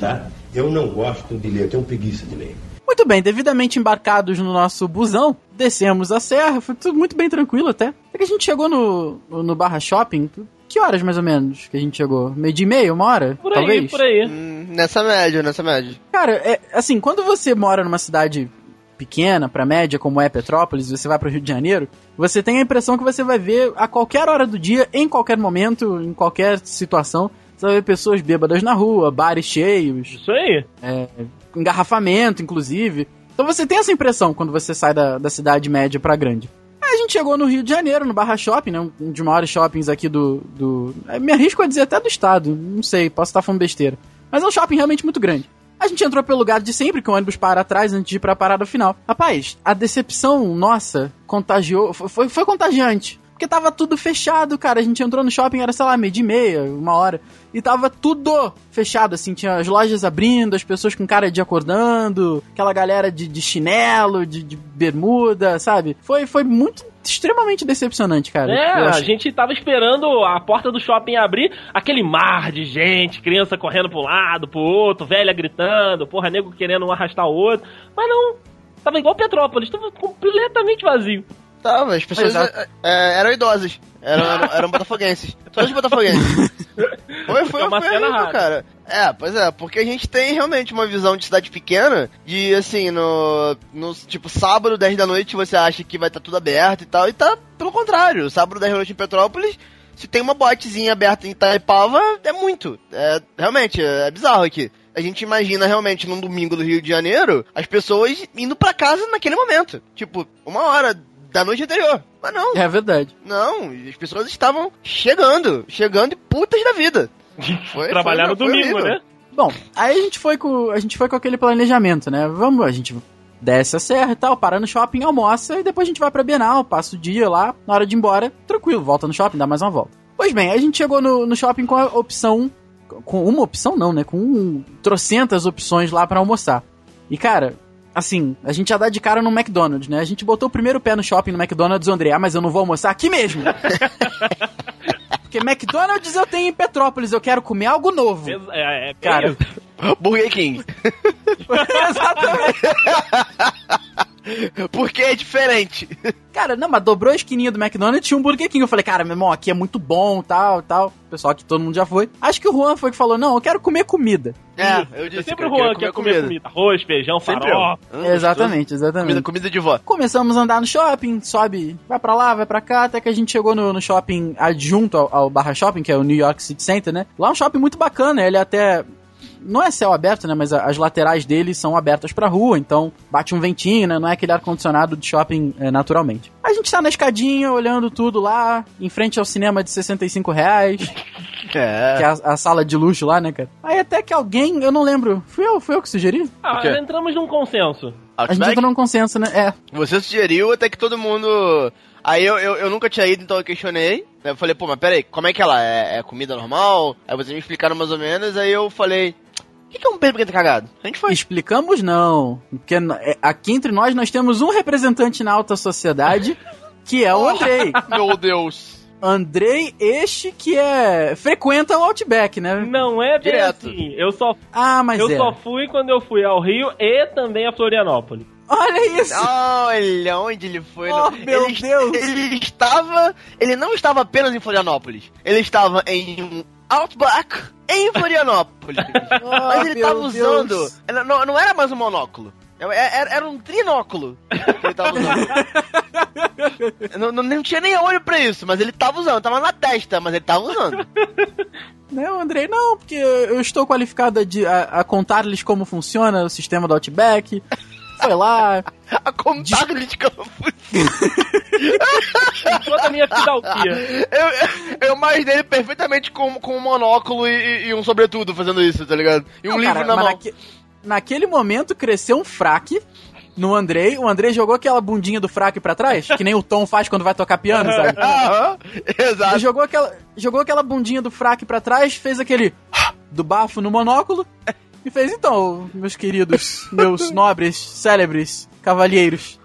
Tá? Eu não gosto de ler, eu tenho preguiça de ler. Muito bem, devidamente embarcados no nosso busão, descemos a serra, foi tudo muito bem tranquilo até. Até que a gente chegou no, no Barra Shopping, que horas mais ou menos que a gente chegou? Meio dia e meia, uma hora? Por aí, talvez? por aí. Hum, nessa média, nessa média. Cara, é, assim, quando você mora numa cidade pequena, pra média, como é Petrópolis, você vai pro Rio de Janeiro, você tem a impressão que você vai ver a qualquer hora do dia, em qualquer momento, em qualquer situação, você vai ver pessoas bêbadas na rua, bares cheios, Isso aí. é, engarrafamento, inclusive. Então você tem essa impressão quando você sai da, da cidade média pra grande. Aí a gente chegou no Rio de Janeiro, no Barra Shopping, né? Um dos maiores shoppings aqui do. do é, me arrisco a dizer até do estado. Não sei, posso estar falando besteira. Mas é um shopping realmente muito grande. A gente entrou pelo lugar de sempre, que o ônibus para atrás antes de ir pra parada final. Rapaz, a decepção nossa contagiou. Foi, foi, foi contagiante. Porque tava tudo fechado, cara. A gente entrou no shopping, era, sei lá, meio de meia, uma hora. E tava tudo fechado, assim. Tinha as lojas abrindo, as pessoas com cara de acordando, aquela galera de, de chinelo, de, de bermuda, sabe? Foi, foi muito, extremamente decepcionante, cara. É, a gente tava esperando a porta do shopping abrir, aquele mar de gente, criança correndo pra um lado, pro outro, velha gritando, porra, nego querendo um arrastar o outro. Mas não, tava igual Petrópolis, tava completamente vazio. Tava, as pessoas Exato. é, é, eram idosas. Eram, eram, eram botafoguenses. Todos botafoguenses. Foi, foi, É uma foi cena horrível, cara. É, pois é, porque a gente tem realmente uma visão de cidade pequena, de assim, no, no tipo, sábado, 10 da noite, você acha que vai estar tudo aberto e tal, e tá pelo contrário. Sábado, 10 da noite em Petrópolis, se tem uma botezinha aberta em Itaipava, é muito. É, realmente, é bizarro aqui. A gente imagina realmente num domingo do Rio de Janeiro as pessoas indo pra casa naquele momento. Tipo, uma hora da noite anterior. Mas não, É verdade. não, as pessoas estavam chegando, chegando e putas da vida. Foi, Trabalhar foi- no foi domingo, horrível. né? Bom, aí a gente foi com a gente foi com aquele planejamento, né? Vamos, a gente desce a serra e tal, para no shopping, almoça e depois a gente vai pra Bienal, passa o dia lá, na hora de ir embora, tranquilo, volta no shopping, dá mais uma volta. Pois bem, a gente chegou no, no shopping com a opção. Com uma opção não, né? Com um, trocentas opções lá pra almoçar. E cara, assim, a gente já dá de cara no McDonald's, né? A gente botou o primeiro pé no shopping no McDonald's, o André, ah, mas eu não vou almoçar aqui mesmo. Porque McDonald's eu tenho em Petrópolis, eu quero comer algo novo. É, é, Cara, Burger King. exatamente. Porque é diferente. Cara, não, mas dobrou a esquininha do McDonald's e tinha um Burger King. Eu falei, cara, meu irmão, aqui é muito bom, tal, tal. Pessoal, aqui todo mundo já foi. Acho que o Juan foi que falou, não, eu quero comer comida. É, eu É disse sempre o que eu Juan quero que quer comer comida. Arroz, feijão, Sempre farol. Hum, exatamente, exatamente. Comida, comida de vó. Começamos a andar no shopping, sobe, vai pra lá, vai pra cá, até que a gente chegou no, no shopping adjunto ao, ao Barra Shopping, que é o New York City Center, né? Lá é um shopping muito bacana, ele até. Não é céu aberto, né? Mas as laterais dele são abertas pra rua, então bate um ventinho, né? Não é aquele ar-condicionado de shopping é, naturalmente. A gente tá na escadinha, olhando tudo lá, em frente ao cinema de 65 reais, que É. é a, a sala de luxo lá, né, cara? Aí até que alguém, eu não lembro, fui eu, fui eu que sugeri? Ah, entramos num consenso. A gente Outback? entrou num consenso, né? É, Você sugeriu até que todo mundo. Aí eu, eu, eu nunca tinha ido, então eu questionei. Aí Eu falei, pô, mas peraí, como é que ela é? É comida normal? Aí vocês me explicaram mais ou menos, aí eu falei, o que, é um peixe cagado? A gente foi. Explicamos não. Porque é, aqui entre nós nós temos um representante na alta sociedade, que é o Andrei. Meu Deus. Andrei este que é frequenta o Outback, né? Não é bem Direto. assim. Eu só, Ah, mas eu é. só fui quando eu fui ao Rio e também a Florianópolis. Olha isso. Olha onde ele foi. Oh, no- meu ele, Deus. Ele estava. Ele não estava apenas em Florianópolis. Ele estava em um Outback em Florianópolis. Mas ele estava usando. Deus. Não, não- era mais um monóculo. Era, era um trinóculo que ele tava usando. não, não, não tinha nem olho pra isso, mas ele tava usando. Tava na testa, mas ele tava usando. Não, Andrei, não, porque eu estou qualificado a, de- a- a contar-lhes como funciona o sistema do Outback. Foi lá. A contar de campo. Toda a minha fidalquia. Eu, eu imaginei ele perfeitamente com, com um monóculo e, e- um sobretudo fazendo isso, tá ligado? E um Não, livro cara, na mão. naque- naquele momento cresceu um fraque no Andrei. O Andrei jogou aquela bundinha do fraque pra trás, que nem o Tom faz quando vai tocar piano, sabe? Aham, Ele exato. jogou aquela, jogou aquela bundinha do fraque pra trás, fez aquele do bafo no monóculo e fez então, meus queridos, meus nobres, célebres, cavalheiros.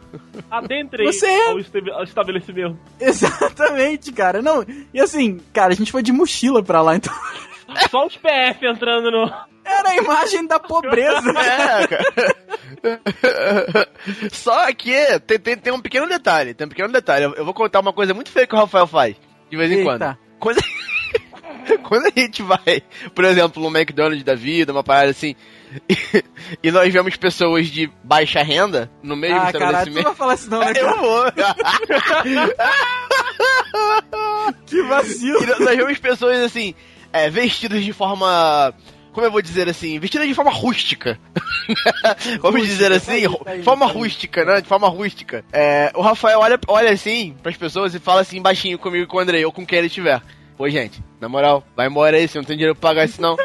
Adentrei Você- ao, este- ao estabelecimento. Exatamente, cara. Não, e assim, cara, a gente foi de mochila pra lá, então Só os PF entrando no. era a imagem da pobreza. É, cara. Só que tem, tem, tem um pequeno detalhe, tem um pequeno detalhe. Eu, eu vou contar uma coisa muito feia que o Rafael faz, de vez em Eita. quando. Quando, quando a gente vai, por exemplo, no McDonald's da vida, uma parada assim, e, e nós vemos pessoas de baixa renda no meio do Ah, caralho, tu não estabelecimento. vai falar isso não, né, cara? Eu vou. Que vacilo. E nós vemos pessoas assim, é, vestidas de forma. Como eu vou dizer assim? Vestidas de forma rústica. Vamos dizer assim, tá aí, tá aí, de forma tá rústica, né? De forma rústica. É, o Rafael olha, olha assim pras pessoas e fala assim baixinho comigo e com o Andrei, ou com quem ele estiver. Pô, gente, na moral, vai embora aí, você não tem dinheiro pra pagar isso não.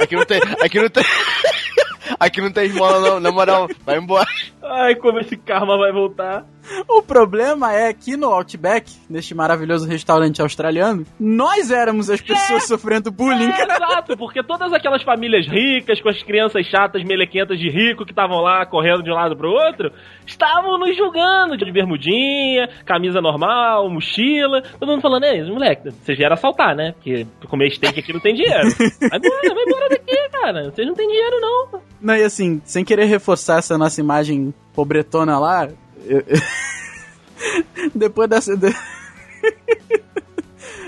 Aqui não tem. Aqui não tem. Aqui não tem esmola não, na moral, vai embora. Ai, como esse karma vai voltar. O problema é que no Outback, neste maravilhoso restaurante australiano, nós éramos as pessoas sofrendo bullying. É, exato, porque todas aquelas famílias ricas, com as crianças chatas, melequentas de rico que estavam lá correndo de um lado pro outro, estavam nos julgando de bermudinha, camisa normal, mochila. Todo mundo falando, ei, moleque, vocês vieram assaltar, né? Porque comer steak aqui não tem dinheiro. Vai embora, vai embora daqui, cara. Vocês não têm dinheiro, não. Não, e assim, sem querer reforçar essa nossa imagem pobretona lá, eu- depois dessa. de-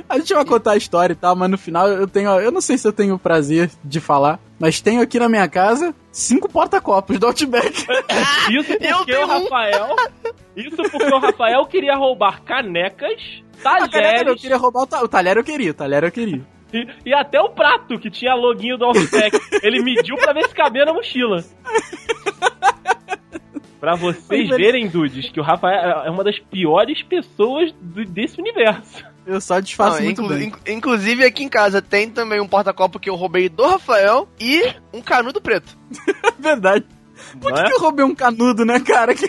A gente vai contar a história e tal, mas no final eu tenho. Eu não sei se eu tenho o prazer de falar, mas tenho aqui na minha casa cinco porta-copos do Outback. Isso Eu porque tenho o um. Rafael. Isso porque o Rafael queria roubar canecas, A caneca eu talheres queria roubar o, ta- o talher, eu queria, o talher eu queria. e, e até o prato que tinha loguinho do Outback. Ele mediu pra ver se cabia na mochila. Pra vocês Mas ele- verem, dudes, que o Rafael é uma das piores pessoas do- desse universo. Eu só desfaço Não, muito inclu- bem. inc- inclusive aqui em casa tem também um porta-copo que eu roubei do Rafael e um canudo preto. Verdade. Por que, é? que eu roubei um canudo, né, cara? Que-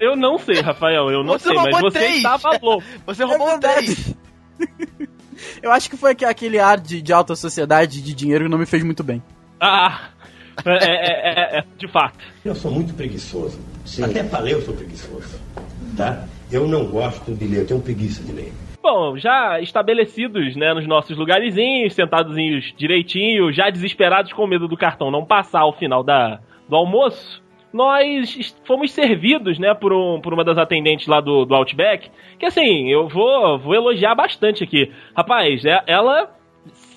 Eu não sei, Rafael, eu não Você sei, mas você três. estava louco. Você roubou É três. Eu acho que foi que- aquele ar de, de alta sociedade, de dinheiro, que não me fez muito bem. Ah, é, é, é, é, de fato. Eu sou muito preguiçoso. Até falei eu sou preguiçoso. Tá? Eu não gosto de ler, eu tenho preguiça de ler. Bom, já estabelecidos, né, nos nossos lugarzinhos, sentadozinhos direitinho, já desesperados com medo do cartão não passar ao final da, do almoço, nós fomos servidos, né, por, um, por uma das atendentes lá do, do Outback, que assim, eu vou, vou elogiar bastante aqui. Rapaz, é- ela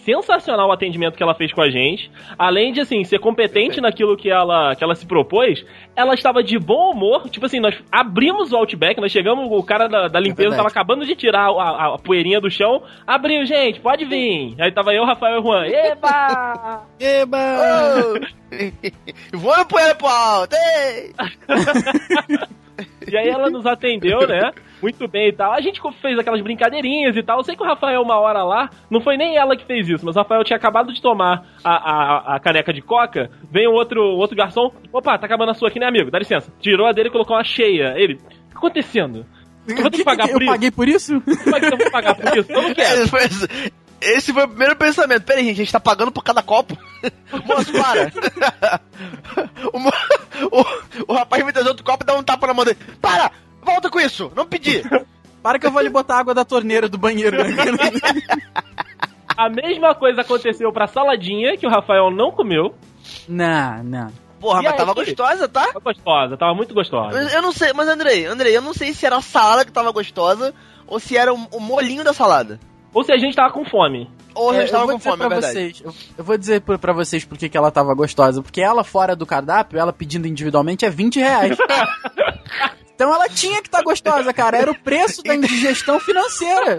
sensacional o atendimento que ela fez com a gente. Além de, assim, ser competente naquilo que ela, que ela se propôs, ela estava de bom humor. Tipo assim, nós abrimos o Outback, nós chegamos, o cara da, da limpeza verdade. tava acabando de tirar a, a- a poeirinha do chão. Abriu, gente, pode vir. Aí tava eu, Rafael e Juan. Eba! Eba! Vou poeira pro alto. ei! E aí ela nos atendeu, né? Muito bem e tal. A gente fez aquelas brincadeirinhas e tal. Eu sei que o Rafael, uma hora lá, não foi nem ela que fez isso, mas o Rafael tinha acabado de tomar a, a, a caneca de coca. Veio um outro, outro garçom. Opa, tá acabando a sua aqui, né, amigo? Dá licença. Tirou a dele e colocou uma cheia. Ele, o que tá acontecendo? Eu vou ter que pagar eu por isso? paguei por isso? Como é que eu vou pagar por isso? Eu não quero. Esse foi, o primeiro pensamento. Pera aí, gente, a gente tá pagando por cada copo? Moço, para! o, o- o rapaz me trazer outro copo e dá um tapa na mão dele. Para! Volta com isso! Não pedi! Para que eu vou lhe botar água da torneira do banheiro. Né? A mesma coisa aconteceu pra saladinha, que o Rafael não comeu. não, não. Porra, E mas aí? tava gostosa, tá? Tava gostosa, tava muito gostosa. Mas Eu não sei, mas Andrei, Andrei, eu não sei se era a salada que tava gostosa ou se era o, o molinho da salada. Ou se a gente tava com fome. Ou a É, gente tava eu vou com dizer fome, é pra verdade. vocês, eu, eu vou dizer pra, vocês por que que ela tava gostosa. Porque ela fora do cardápio, ela pedindo individualmente é 20 reais. Então ela tinha que estar gostosa, cara. Era o preço da indigestão financeira.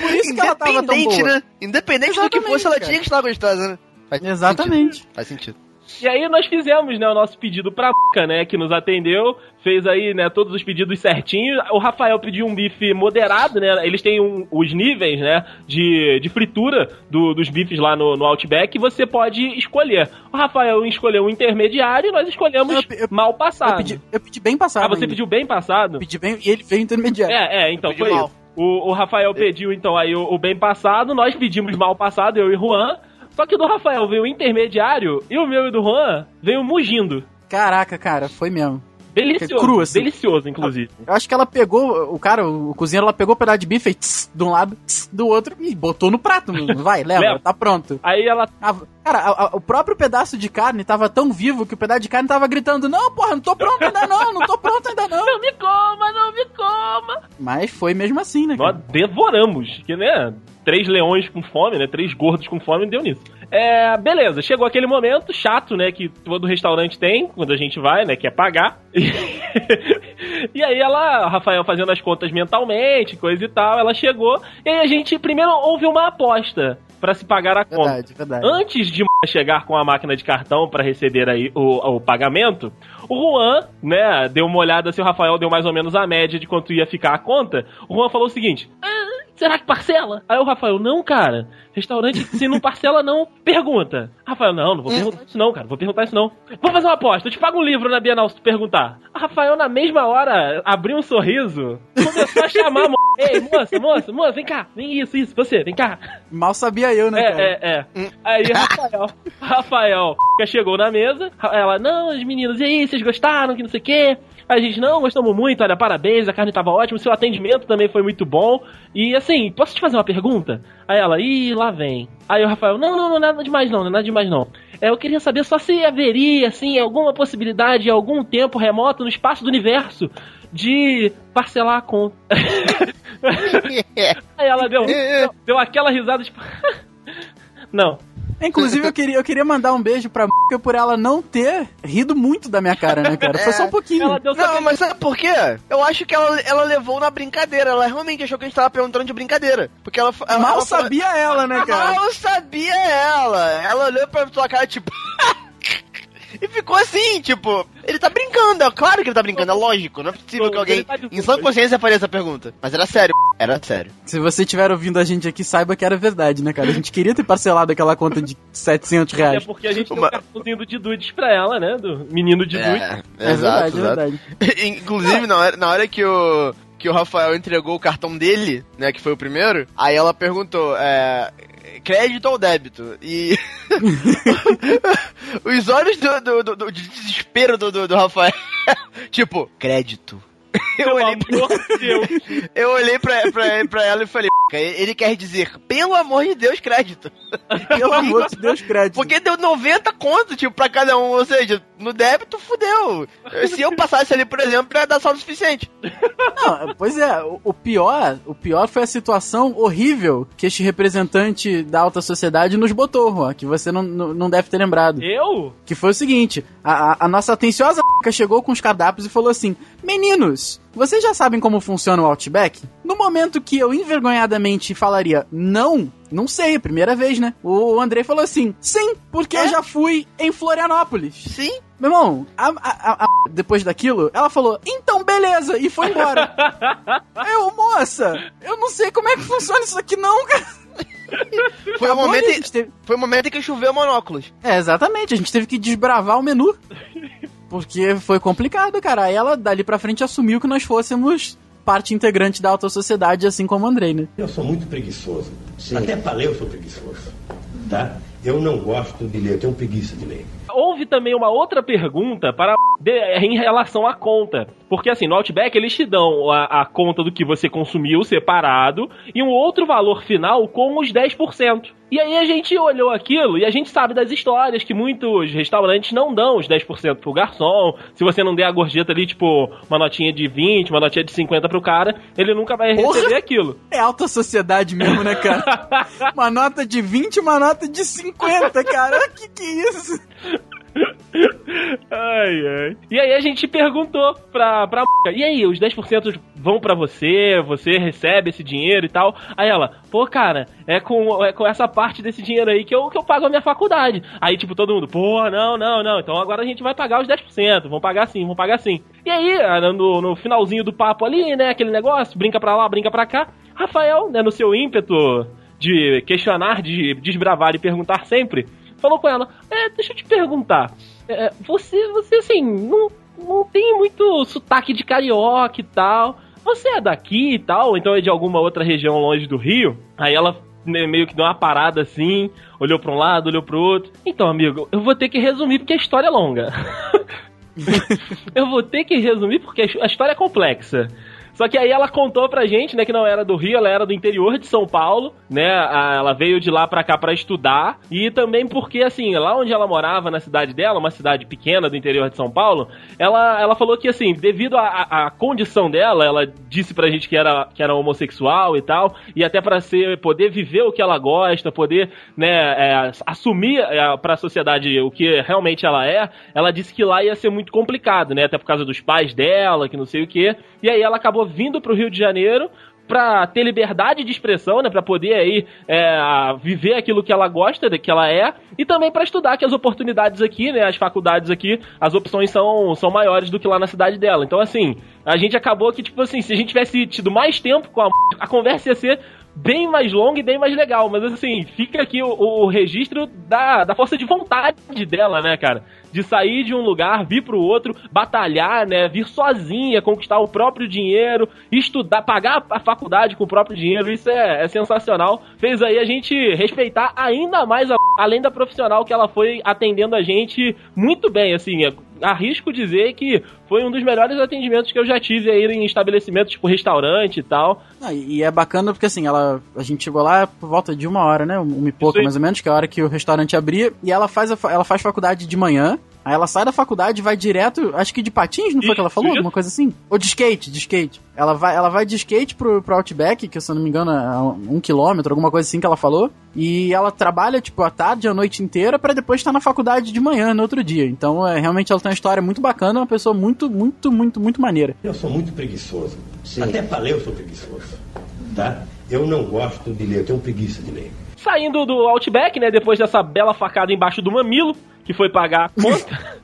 Por isso que ela tava tão Independente, boa. né? Independente do que Exatamente, fosse, ela cara. tinha que estar gostosa, né? Faz Exatamente. sentido, Faz sentido. E aí nós fizemos, né, o nosso pedido pra né, que nos atendeu, fez aí, né, todos os pedidos certinho. O Rafael pediu um bife moderado, né, eles têm um- os níveis, né, de, de fritura do- dos bifes lá no, no Outback e você pode escolher. O Rafael escolheu um intermediário e nós escolhemos Eu- eu- mal passado. Eu pedi, eu pedi bem passado. ah, você ainda. pediu bem passado? Eu pedi bem e ele veio intermediário. É, é, então foi mal. isso. O, o Rafael pediu, então, aí o, o bem passado, nós pedimos mal passado, eu e o Juan. Só que o do Rafael veio intermediário e o meu e do Juan veio mugindo. Caraca, cara, foi mesmo. Delicioso. Cru, assim. Delicioso, inclusive. Eu acho que ela pegou, o cara, o cozinheiro, ela pegou o pedaço de bife tss, de um lado, tss, do outro e botou no prato. Vai, leva, Leva. tá pronto. Aí ela. Ah, cara, a- a- o próprio pedaço de carne tava tão vivo que o pedaço de carne tava gritando: Não, porra, não tô pronto ainda não, não tô pronto ainda não. Não me coma, não me coma! Mas foi mesmo assim, né? Nós Cara? devoramos. Que, né? Três leões com fome, né? Três gordos com fome deu nisso. É, beleza, chegou aquele momento chato, né? Que todo restaurante tem quando a gente vai, né? Que é pagar. e aí ela, Rafael fazendo as contas mentalmente, coisa e tal, ela chegou. E aí a gente primeiro houve uma aposta pra se pagar a conta. Verdade, verdade. Antes de chegar com a máquina de cartão para receber aí o, o pagamento, o Juan, né, deu uma olhada se o Rafael deu mais ou menos a média de quanto ia ficar a conta. O Juan falou o seguinte: "Ah, será que parcela? Aí o Rafael, não, cara. Restaurante, se não parcela, não, pergunta. Rafael, não, não vou perguntar isso não, cara. Vou perguntar isso não. Vou fazer uma aposta, eu te pago um livro na Bienal se tu perguntar. A Rafael, na mesma hora, abriu um sorriso, começou a chamar a mo... Ei, moça, moça, moça, vem cá. Vem isso, isso, você, vem cá. Mal sabia eu, né, cara? É, é, é. Aí, Rafael, Rafael chegou na mesa, ela, não, as meninas, e aí, vocês gostaram, que não sei o quê? A gente, não, gostamos muito, olha, parabéns, a carne tava ótima, seu atendimento também foi muito bom. E assim, posso te fazer uma pergunta? Aí ela, ih, lá vem. Aí o Rafael, não, não, não, nada demais não, nada demais não. É, eu queria saber só se haveria, assim, alguma possibilidade, algum tempo remoto, no espaço do universo, de parcelar a conta. Aí ela deu, deu, deu aquela risada, tipo. não. Inclusive, eu queria, eu queria mandar um beijo pra m***, por ela não ter rido muito da minha cara, né, cara? Foi só um pouquinho. Ela deu só Não, mas sabe por quê? Eu acho que ela, ela levou na brincadeira. Ela realmente achou que a gente tava perguntando de brincadeira. Porque ela. ela Mal ela falou- sabia ela, né, cara? Mal sabia ela. Ela olhou pra tua cara, tipo. E ficou assim, tipo, ele tá brincando, é claro que ele tá brincando, é lógico. Não é possível que alguém tá de em sã consciência faria essa pergunta. Mas era sério, era sério. Se você estiver ouvindo a gente aqui, saiba que era verdade, né, cara? A gente queria ter parcelado aquela conta de 700 É reais. porque a gente Uma- deu um cartãozinho do Didudes pra ela, né? Do menino Didudes. É, É exato, verdade, é exato. verdade. Inclusive, na hora, na hora que o, que o Rafael entregou o cartão dele, né, que foi o primeiro, aí ela perguntou, é, crédito ou débito? E os olhos do, do, do- do- de desespero do, do, do Rafael, tipo, crédito. Eu olhei, Deus. eu olhei pra, pra, pra ela e falei, ele quer dizer, pelo amor de Deus, crédito. Pelo amor de Deus, crédito. Porque deu 90 conto, tipo, pra cada um. Ou seja, no débito, fudeu. Se eu passasse ali, por exemplo, ia dar saldo suficiente. Não, pois é, o, o pior, o pior foi a situação horrível que este representante da alta sociedade nos botou, Juan, que você não, não deve ter lembrado. Eu? Que foi o seguinte: a, a- a nossa atenciosa chegou com os cardápios e falou assim: Meninos, vocês já sabem como funciona o Outback? No momento que eu envergonhadamente falaria não, não sei, primeira vez, né? O Andrei falou assim: Sim, porque eu já fui em Florianópolis. Sim. Meu irmão, a- a- a- depois daquilo, ela falou, então beleza, e foi embora. eu, moça, eu não sei como é que funciona isso aqui não, cara. Foi o, momento teve- foi o momento em que choveu monóculos. É, exatamente, a gente teve que desbravar o menu. Porque foi complicado, cara. Aí ela, dali pra frente, assumiu que nós fôssemos parte integrante da alta sociedade, assim como o Andrei, né? Eu sou muito preguiçoso. Até pra ler eu sou preguiçoso. Tá? Eu não gosto de ler, eu tenho preguiça de ler. Houve também uma outra pergunta para de- em relação à conta. Porque assim, no Outback eles te dão a, a conta do que você consumiu separado e um outro valor final com os 10%. E aí a gente olhou aquilo e a gente sabe das histórias que muitos restaurantes não dão os 10% pro garçom. Se você não der a gorjeta ali, tipo, uma notinha de 20, uma notinha de 50 pro cara, ele nunca vai Porra! receber aquilo. É alta sociedade mesmo, né, cara? uma nota de 20 e uma nota de 50, cara. Que que é isso? Ai, ai. E aí a gente perguntou pra, pra e aí, os 10% vão pra você, você recebe esse dinheiro e tal? Aí ela, pô, cara, é com, é com essa parte desse dinheiro aí que eu, que eu pago a minha faculdade. Aí, tipo, todo mundo, pô, não, não, não, então agora a gente vai pagar os 10%, vão pagar sim, vão pagar sim. E aí, ah, no, no finalzinho do papo ali, né, aquele negócio, brinca pra lá, brinca pra cá, Rafael, né, no seu ímpeto de questionar, de desbravar e perguntar sempre, falou com ela: É, deixa eu te perguntar. é, você, você assim, não, não tem muito sotaque de carioca e tal. Você é daqui e tal, ou então é de alguma outra região longe do Rio? Aí ela meio que deu uma parada assim, olhou pra um lado, olhou pro outro. Então, amigo, eu vou ter que resumir porque a história é longa. eu vou ter que resumir porque a história é complexa. Só que aí ela contou pra gente, né, que não era do Rio, ela era do interior de São Paulo, né? Ela veio de lá pra cá pra estudar. E também porque, assim, lá onde ela morava, na cidade dela, uma cidade pequena do interior de São Paulo, ela, ela falou que, assim, devido à condição dela, ela disse pra gente que era, que era homossexual e tal, e até pra ser, poder viver o que ela gosta, poder, né, é, assumir é, pra sociedade o que realmente ela é, ela disse que lá ia ser muito complicado, né? Até por causa dos pais dela, que não sei o quê. E aí ela acabou vindo pro Rio de Janeiro pra ter liberdade de expressão, né, Pra poder aí é, viver aquilo que ela gosta, que ela é, e também pra estudar que as oportunidades aqui, né, as faculdades aqui, as opções são, são maiores do que lá na cidade dela. Então assim, a gente acabou que tipo assim, se a gente tivesse tido mais tempo com a a conversa ia ser bem mais longa e bem mais legal, mas assim, fica aqui o, o registro da, da força de vontade dela, né, cara? De sair de um lugar, vir pro outro, batalhar, né? Vir sozinha, conquistar o próprio dinheiro, estudar, pagar a faculdade com o próprio dinheiro, isso é, é sensacional. Fez aí a gente respeitar ainda mais a além da profissional que ela foi atendendo a gente muito bem, assim, é- arrisco dizer que foi um dos melhores atendimentos que eu já tive aí em estabelecimentos tipo restaurante e tal. Não, e é bacana porque assim, ela, a gente chegou lá por volta de uma hora, né? Uma e pouca aí. mais ou menos, que é a hora que o restaurante abria. E ela faz, a ela faz faculdade de manhã. Aí ela sai da faculdade e vai direto, acho que de patins, não foi que ela falou? Alguma coisa assim? Ou de skate, de skate. Ela vai, ela vai de skate pro, pro Outback, que se eu não me engano é um quilômetro, alguma coisa assim que ela falou. E ela trabalha, tipo, a tarde, a noite inteira, pra depois estar na faculdade de manhã, no outro dia. Então, é, realmente ela tem uma história muito bacana, uma pessoa muito, muito, muito, muito maneira. Eu sou muito preguiçoso. Até pra ler eu sou preguiçoso. Tá? Eu não gosto de ler, eu tenho preguiça de ler. Saindo do Outback, né, depois dessa bela facada embaixo do mamilo, que foi pagar a conta.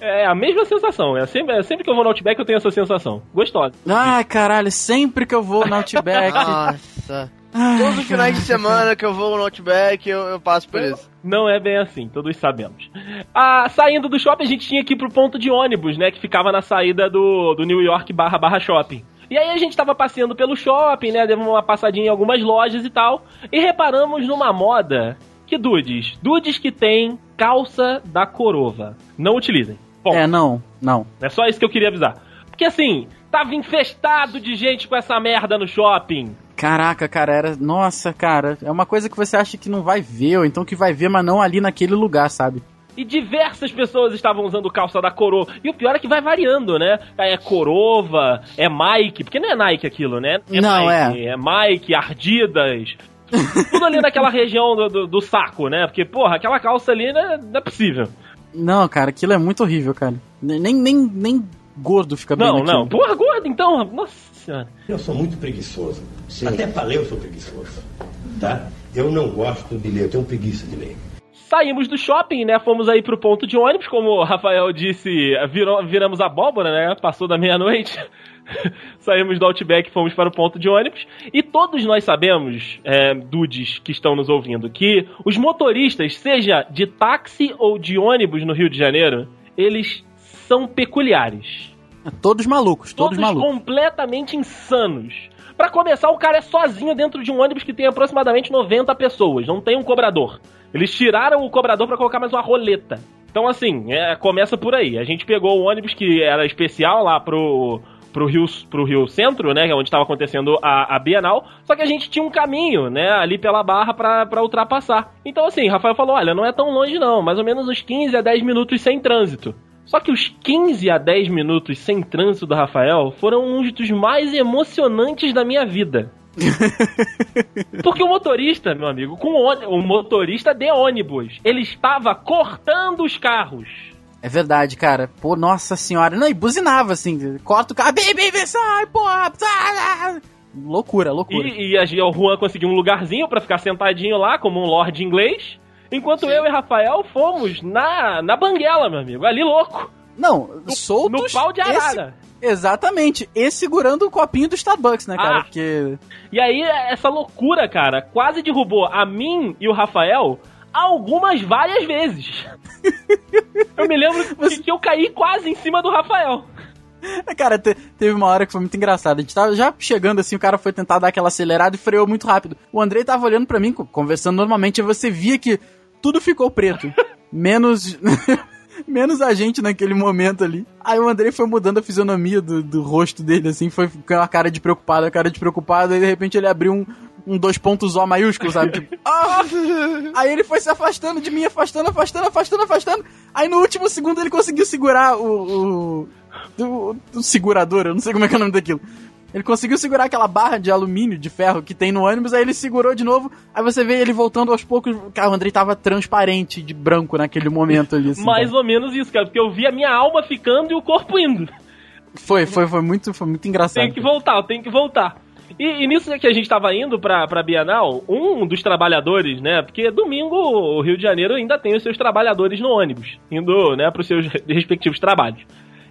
É a mesma sensação. É sempre, é sempre que eu vou no Outback eu tenho essa sensação. Gostosa. Ai, caralho, sempre que eu vou no Outback. Nossa. Ai, Todos os finais de semana que eu vou no Outback, eu, eu passo por isso. Não é bem assim, todos sabemos. Ah, saindo do shopping, a gente tinha que ir pro ponto de ônibus, né? Que ficava na saída do, do New York barra barra shopping. E aí a gente tava passeando pelo shopping, né? Demos uma passadinha em algumas lojas e tal. E reparamos numa moda que dudes. Dudes que tem calça da corova. Não utilizem. Bom, É, não, não. é só isso que eu queria avisar. Porque assim, tava infestado de gente com essa merda no shopping. Caraca, cara, era. Nossa, cara, é uma coisa que você acha que não vai ver, ou então que vai ver, mas não ali naquele lugar, sabe? E diversas pessoas estavam usando calça da Corova. E o pior é que vai variando, né? É Corova, é Mike, porque não é Nike aquilo, né? É Não, Mike, é. Mike, Ardidas. Tudo ali naquela região do, do, do saco, né? Porque, porra, aquela calça ali não é, não é possível. Não, cara, aquilo é muito horrível, cara. Nem, nem, nem gordo fica bem Não, naquilo. não. Porra, gordo, então. Nossa senhora. Eu sou muito preguiçoso. Até pra ler eu sou preguiçoso. Tá? Eu não gosto de ler, eu tenho preguiça de ler. Saímos do shopping, né? Fomos aí pro ponto de ônibus, como o Rafael disse, virou- viramos abóbora, né? Passou da meia-noite. Saímos do Outback e fomos para o ponto de ônibus. E todos nós sabemos, é, dudes que estão nos ouvindo, que os motoristas, seja de táxi ou de ônibus no Rio de Janeiro, eles são peculiares. Todos malucos, todos, Todos malucos. completamente insanos. Pra começar, o cara é sozinho dentro de um ônibus que tem aproximadamente 90 pessoas, não tem um cobrador. Eles tiraram o cobrador pra colocar mais uma roleta. Então, assim, é, começa por aí. A gente pegou o ônibus que era especial lá pro, pro, Rio, pro Rio Centro, né? que é Onde estava acontecendo a, a Bienal. Só que a gente tinha um caminho, né? Ali pela barra pra, pra ultrapassar. Então, assim, Rafael falou: olha, não é tão longe não. Mais ou menos uns 15 a 10 minutos sem trânsito. Só que os 15 a 10 minutos sem trânsito do Rafael foram uns dos mais emocionantes da minha vida. Porque o motorista, meu amigo, com o, o motorista de ônibus, ele estava cortando os carros. É verdade, cara. Pô, nossa senhora. Não, e buzinava assim. Corta o carro. Bem, bem, bem, sai, porra. sai. Loucura, loucura. E, e a, o Juan conseguiu um lugarzinho pra ficar sentadinho lá, como um lord inglês. Enquanto eu e Rafael fomos na, na banguela, meu amigo, ali louco. Não, No, soltos. no pau de esse- arara. exatamente. E segurando o copinho do Starbucks, né, cara? Ah. Porque. E aí, essa loucura, cara, quase derrubou a mim e o Rafael algumas várias vezes. Eu me lembro que, que eu caí quase em cima do Rafael. Cara, te- teve uma hora que foi muito engraçada. A gente tava já chegando assim, o cara foi tentar dar aquela acelerada e freou muito rápido. O Andrei tava olhando pra mim, co- conversando normalmente, e você via que tudo ficou preto. menos. menos a gente naquele momento ali. Aí o Andrei foi mudando a fisionomia do, do rosto dele, assim, foi com a cara de preocupado, a cara de preocupado, aí de repente ele abriu um. Um dois pontos O maiúsculo, sabe? Tipo, ah! Aí ele foi se afastando de mim, afastando, afastando, afastando, afastando. Aí no último segundo ele conseguiu segurar o, o, do, do segurador, eu não sei como é que é o nome daquilo. Ele conseguiu segurar aquela barra de alumínio, de ferro que tem no ônibus, aí ele segurou de novo, aí você vê ele voltando aos poucos. Cara, o Andrei tava transparente de branco naquele momento ali. Assim, Mais cara. ou menos isso, cara, porque eu vi a minha alma ficando e o corpo indo. Foi, foi, foi muito, foi muito engraçado. Tem que voltar, tem que voltar. E, e nisso que a gente tava indo pra, pra Bienal, um dos trabalhadores, né? Porque domingo o Rio de Janeiro ainda tem os seus trabalhadores no ônibus, indo, né, pros seus respectivos trabalhos.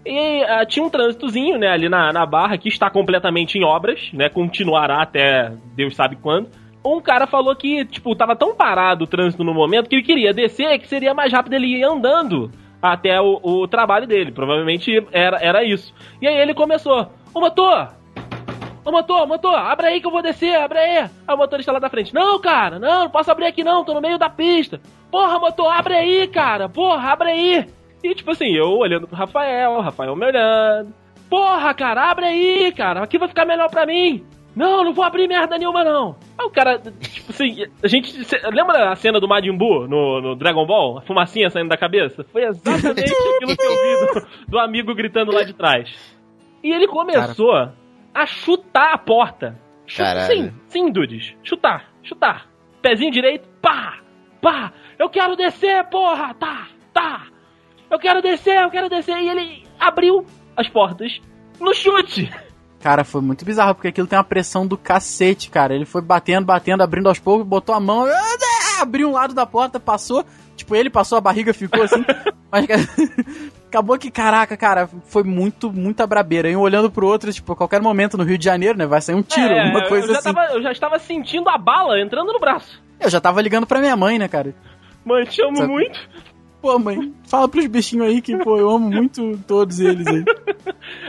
E ah, tinha um trânsitozinho, né, ali na, na barra, que está completamente em obras, né? Continuará até Deus sabe quando. Um cara falou que, tipo, tava tão parado o trânsito no momento que ele queria descer, que seria mais rápido ele ir andando até o, o trabalho dele. Provavelmente era, era isso. E aí ele começou: Ô motor, Ô motor, motor, abre aí que eu vou descer, abre aí. Aí o motorista lá da frente, não, cara, não, não posso abrir aqui não, tô no meio da pista. Porra, motor, abre aí, cara, porra, abre aí. E tipo assim, eu olhando pro Rafael, o Rafael me olhando. Porra, cara, abre aí, cara, aqui vai ficar melhor pra mim. Não, não vou abrir merda nenhuma não. Aí o cara, tipo assim, a gente. cê- lembra a cena do Majin Buu no, no Dragon Ball? A fumacinha saindo da cabeça? Foi exatamente aquilo que eu vi do, do amigo gritando lá de trás. E ele começou a chutar a porta. Chu- Caralho. Sim, sim, Dudes. Chutar, chutar. Pezinho direito, pá, pá. Eu quero descer, porra, tá, tá. Eu quero descer, eu quero descer. E ele abriu as portas no chute. Cara, foi muito bizarro, porque aquilo tem uma pressão do cacete, cara. Ele foi batendo, batendo, abrindo aos poucos, botou a mão, abriu um lado da porta, passou, Tipo, ele passou, a barriga ficou assim. mas cara, acabou que, caraca, cara, foi muito, muita brabeira. E um olhando pro outro, tipo, a qualquer momento no Rio de Janeiro, né? Vai sair um tiro, É, alguma coisa eu já assim. Tava, eu já estava sentindo a bala entrando no braço. Eu já tava ligando pra minha mãe, né, cara? Mãe, te amo Sabe- muito. Pô, mãe, fala pros bichinhos aí que, pô, eu amo muito todos eles aí.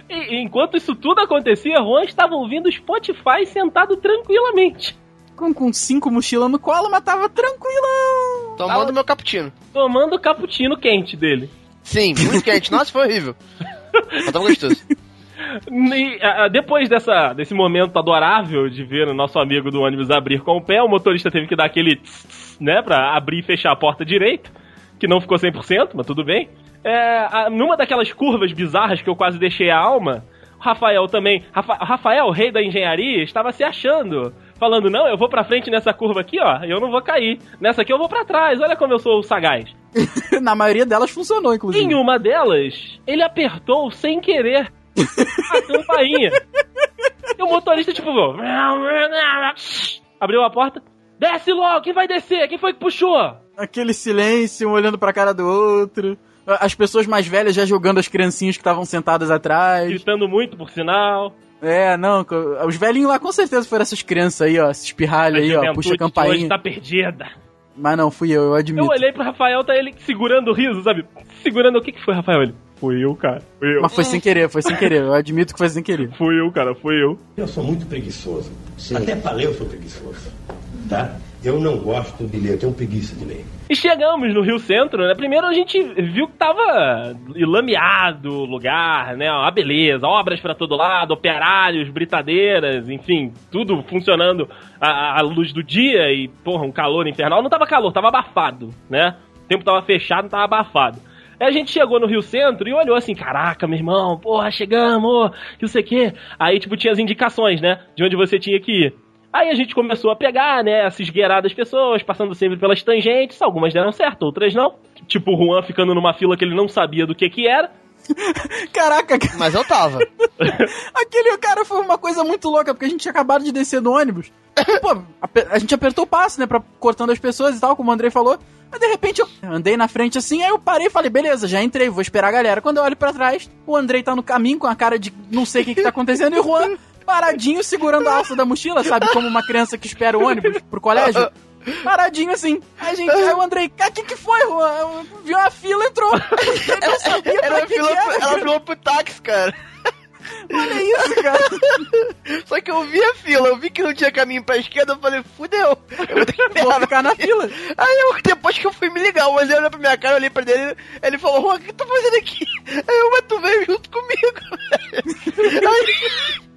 E, enquanto isso tudo acontecia, Juan estava ouvindo Spotify sentado tranquilamente. Com, com cinco mochilas no colo, mas tava tranquilão. Tomando meu cappuccino. Tomando o cappuccino quente dele. Sim, muito quente. Nossa, foi horrível. Mas tava gostoso. E, ah, depois dessa, desse momento adorável de ver o nosso amigo do ônibus abrir com o pé, o motorista teve que dar aquele tss, tss, né, pra abrir e fechar a porta direito, que não ficou 100%, mas tudo bem. É, a- numa daquelas curvas bizarras que eu quase deixei a alma, Rafael também, Rafa- Rafael, rei da engenharia, estava se achando, falando, não, eu vou pra frente nessa curva aqui, ó, eu não vou cair. Nessa aqui eu vou pra trás, olha como eu sou sagaz. Na maioria delas funcionou, inclusive. Em uma delas, ele apertou sem querer a campainha. E o motorista, tipo, abriu a porta. Desce logo, quem vai descer? Quem foi que puxou? Aquele silêncio, um olhando pra cara do outro. As pessoas mais velhas já jogando as criancinhas que estavam sentadas atrás. Gritando muito, por sinal. É, não, os velhinhos lá com certeza foram essas crianças aí, ó, esses pirralhos aí, ó, puxa a de hoje campainha. tá perdida. Mas não, fui eu, eu Eu admito. olhei pro Rafael, tá ele segurando o riso, sabe? Segurando o que que foi, Rafael? Ele, fui eu, cara. Fui eu. Mas foi sem querer, foi sem querer, eu admito que foi sem querer. Fui eu, cara, fui eu. Eu sou muito preguiçoso. Até pra ler eu sou preguiçoso. Tá? Eu não gosto de ler, eu tenho preguiça de ler. E chegamos no Rio Centro, né? Primeiro a gente viu que tava lameado o lugar, né? A beleza, obras pra todo lado, operários, britadeiras, enfim, tudo funcionando à, à luz do dia e, porra, um calor infernal. Não tava calor, tava abafado, né? O tempo tava fechado, tava abafado. Aí a gente chegou no Rio Centro e olhou assim, caraca, meu irmão, porra, chegamos, que não sei o quê. Aí, tipo, tinha as indicações, né? De onde você tinha que ir. Aí a gente começou a pegar, né, a se esgueirar das pessoas, passando sempre pelas tangentes, algumas deram certo, outras não. Tipo o Juan ficando numa fila que ele não sabia do que que era. Caraca, Mas eu tava. aquele cara foi uma coisa muito louca, porque a gente tinha acabado de descer do ônibus. Pô, a, a gente apertou o passo, né, pra, cortando as pessoas e tal, como o Andrei falou. Mas de repente eu andei na frente assim, aí eu parei e falei, beleza, já entrei, vou esperar a galera. Quando eu olho pra trás, o Andrei tá no caminho com a cara de não sei o que, que tá acontecendo, e o Juan paradinho segurando a alça da mochila, sabe? Como uma criança que espera o ônibus pro colégio. Paradinho assim. Aí, gente, aí o Andrei, o que que foi, Juan? Eu Vi uma fila, entrou. Eu não sabia pra Ela que filou, que era, ela filou pro táxi, cara. Olha isso, cara. Só que eu vi a fila, eu vi que não tinha caminho pra esquerda, eu falei, fudeu. Eu vou ter que Vou ficar na fila. Aí eu, depois que eu fui me ligar, o André olhou pra minha cara, eu olhei pra ele, ele falou, Juan, o que tu tá fazendo aqui? Aí eu, mas tu veio junto comigo.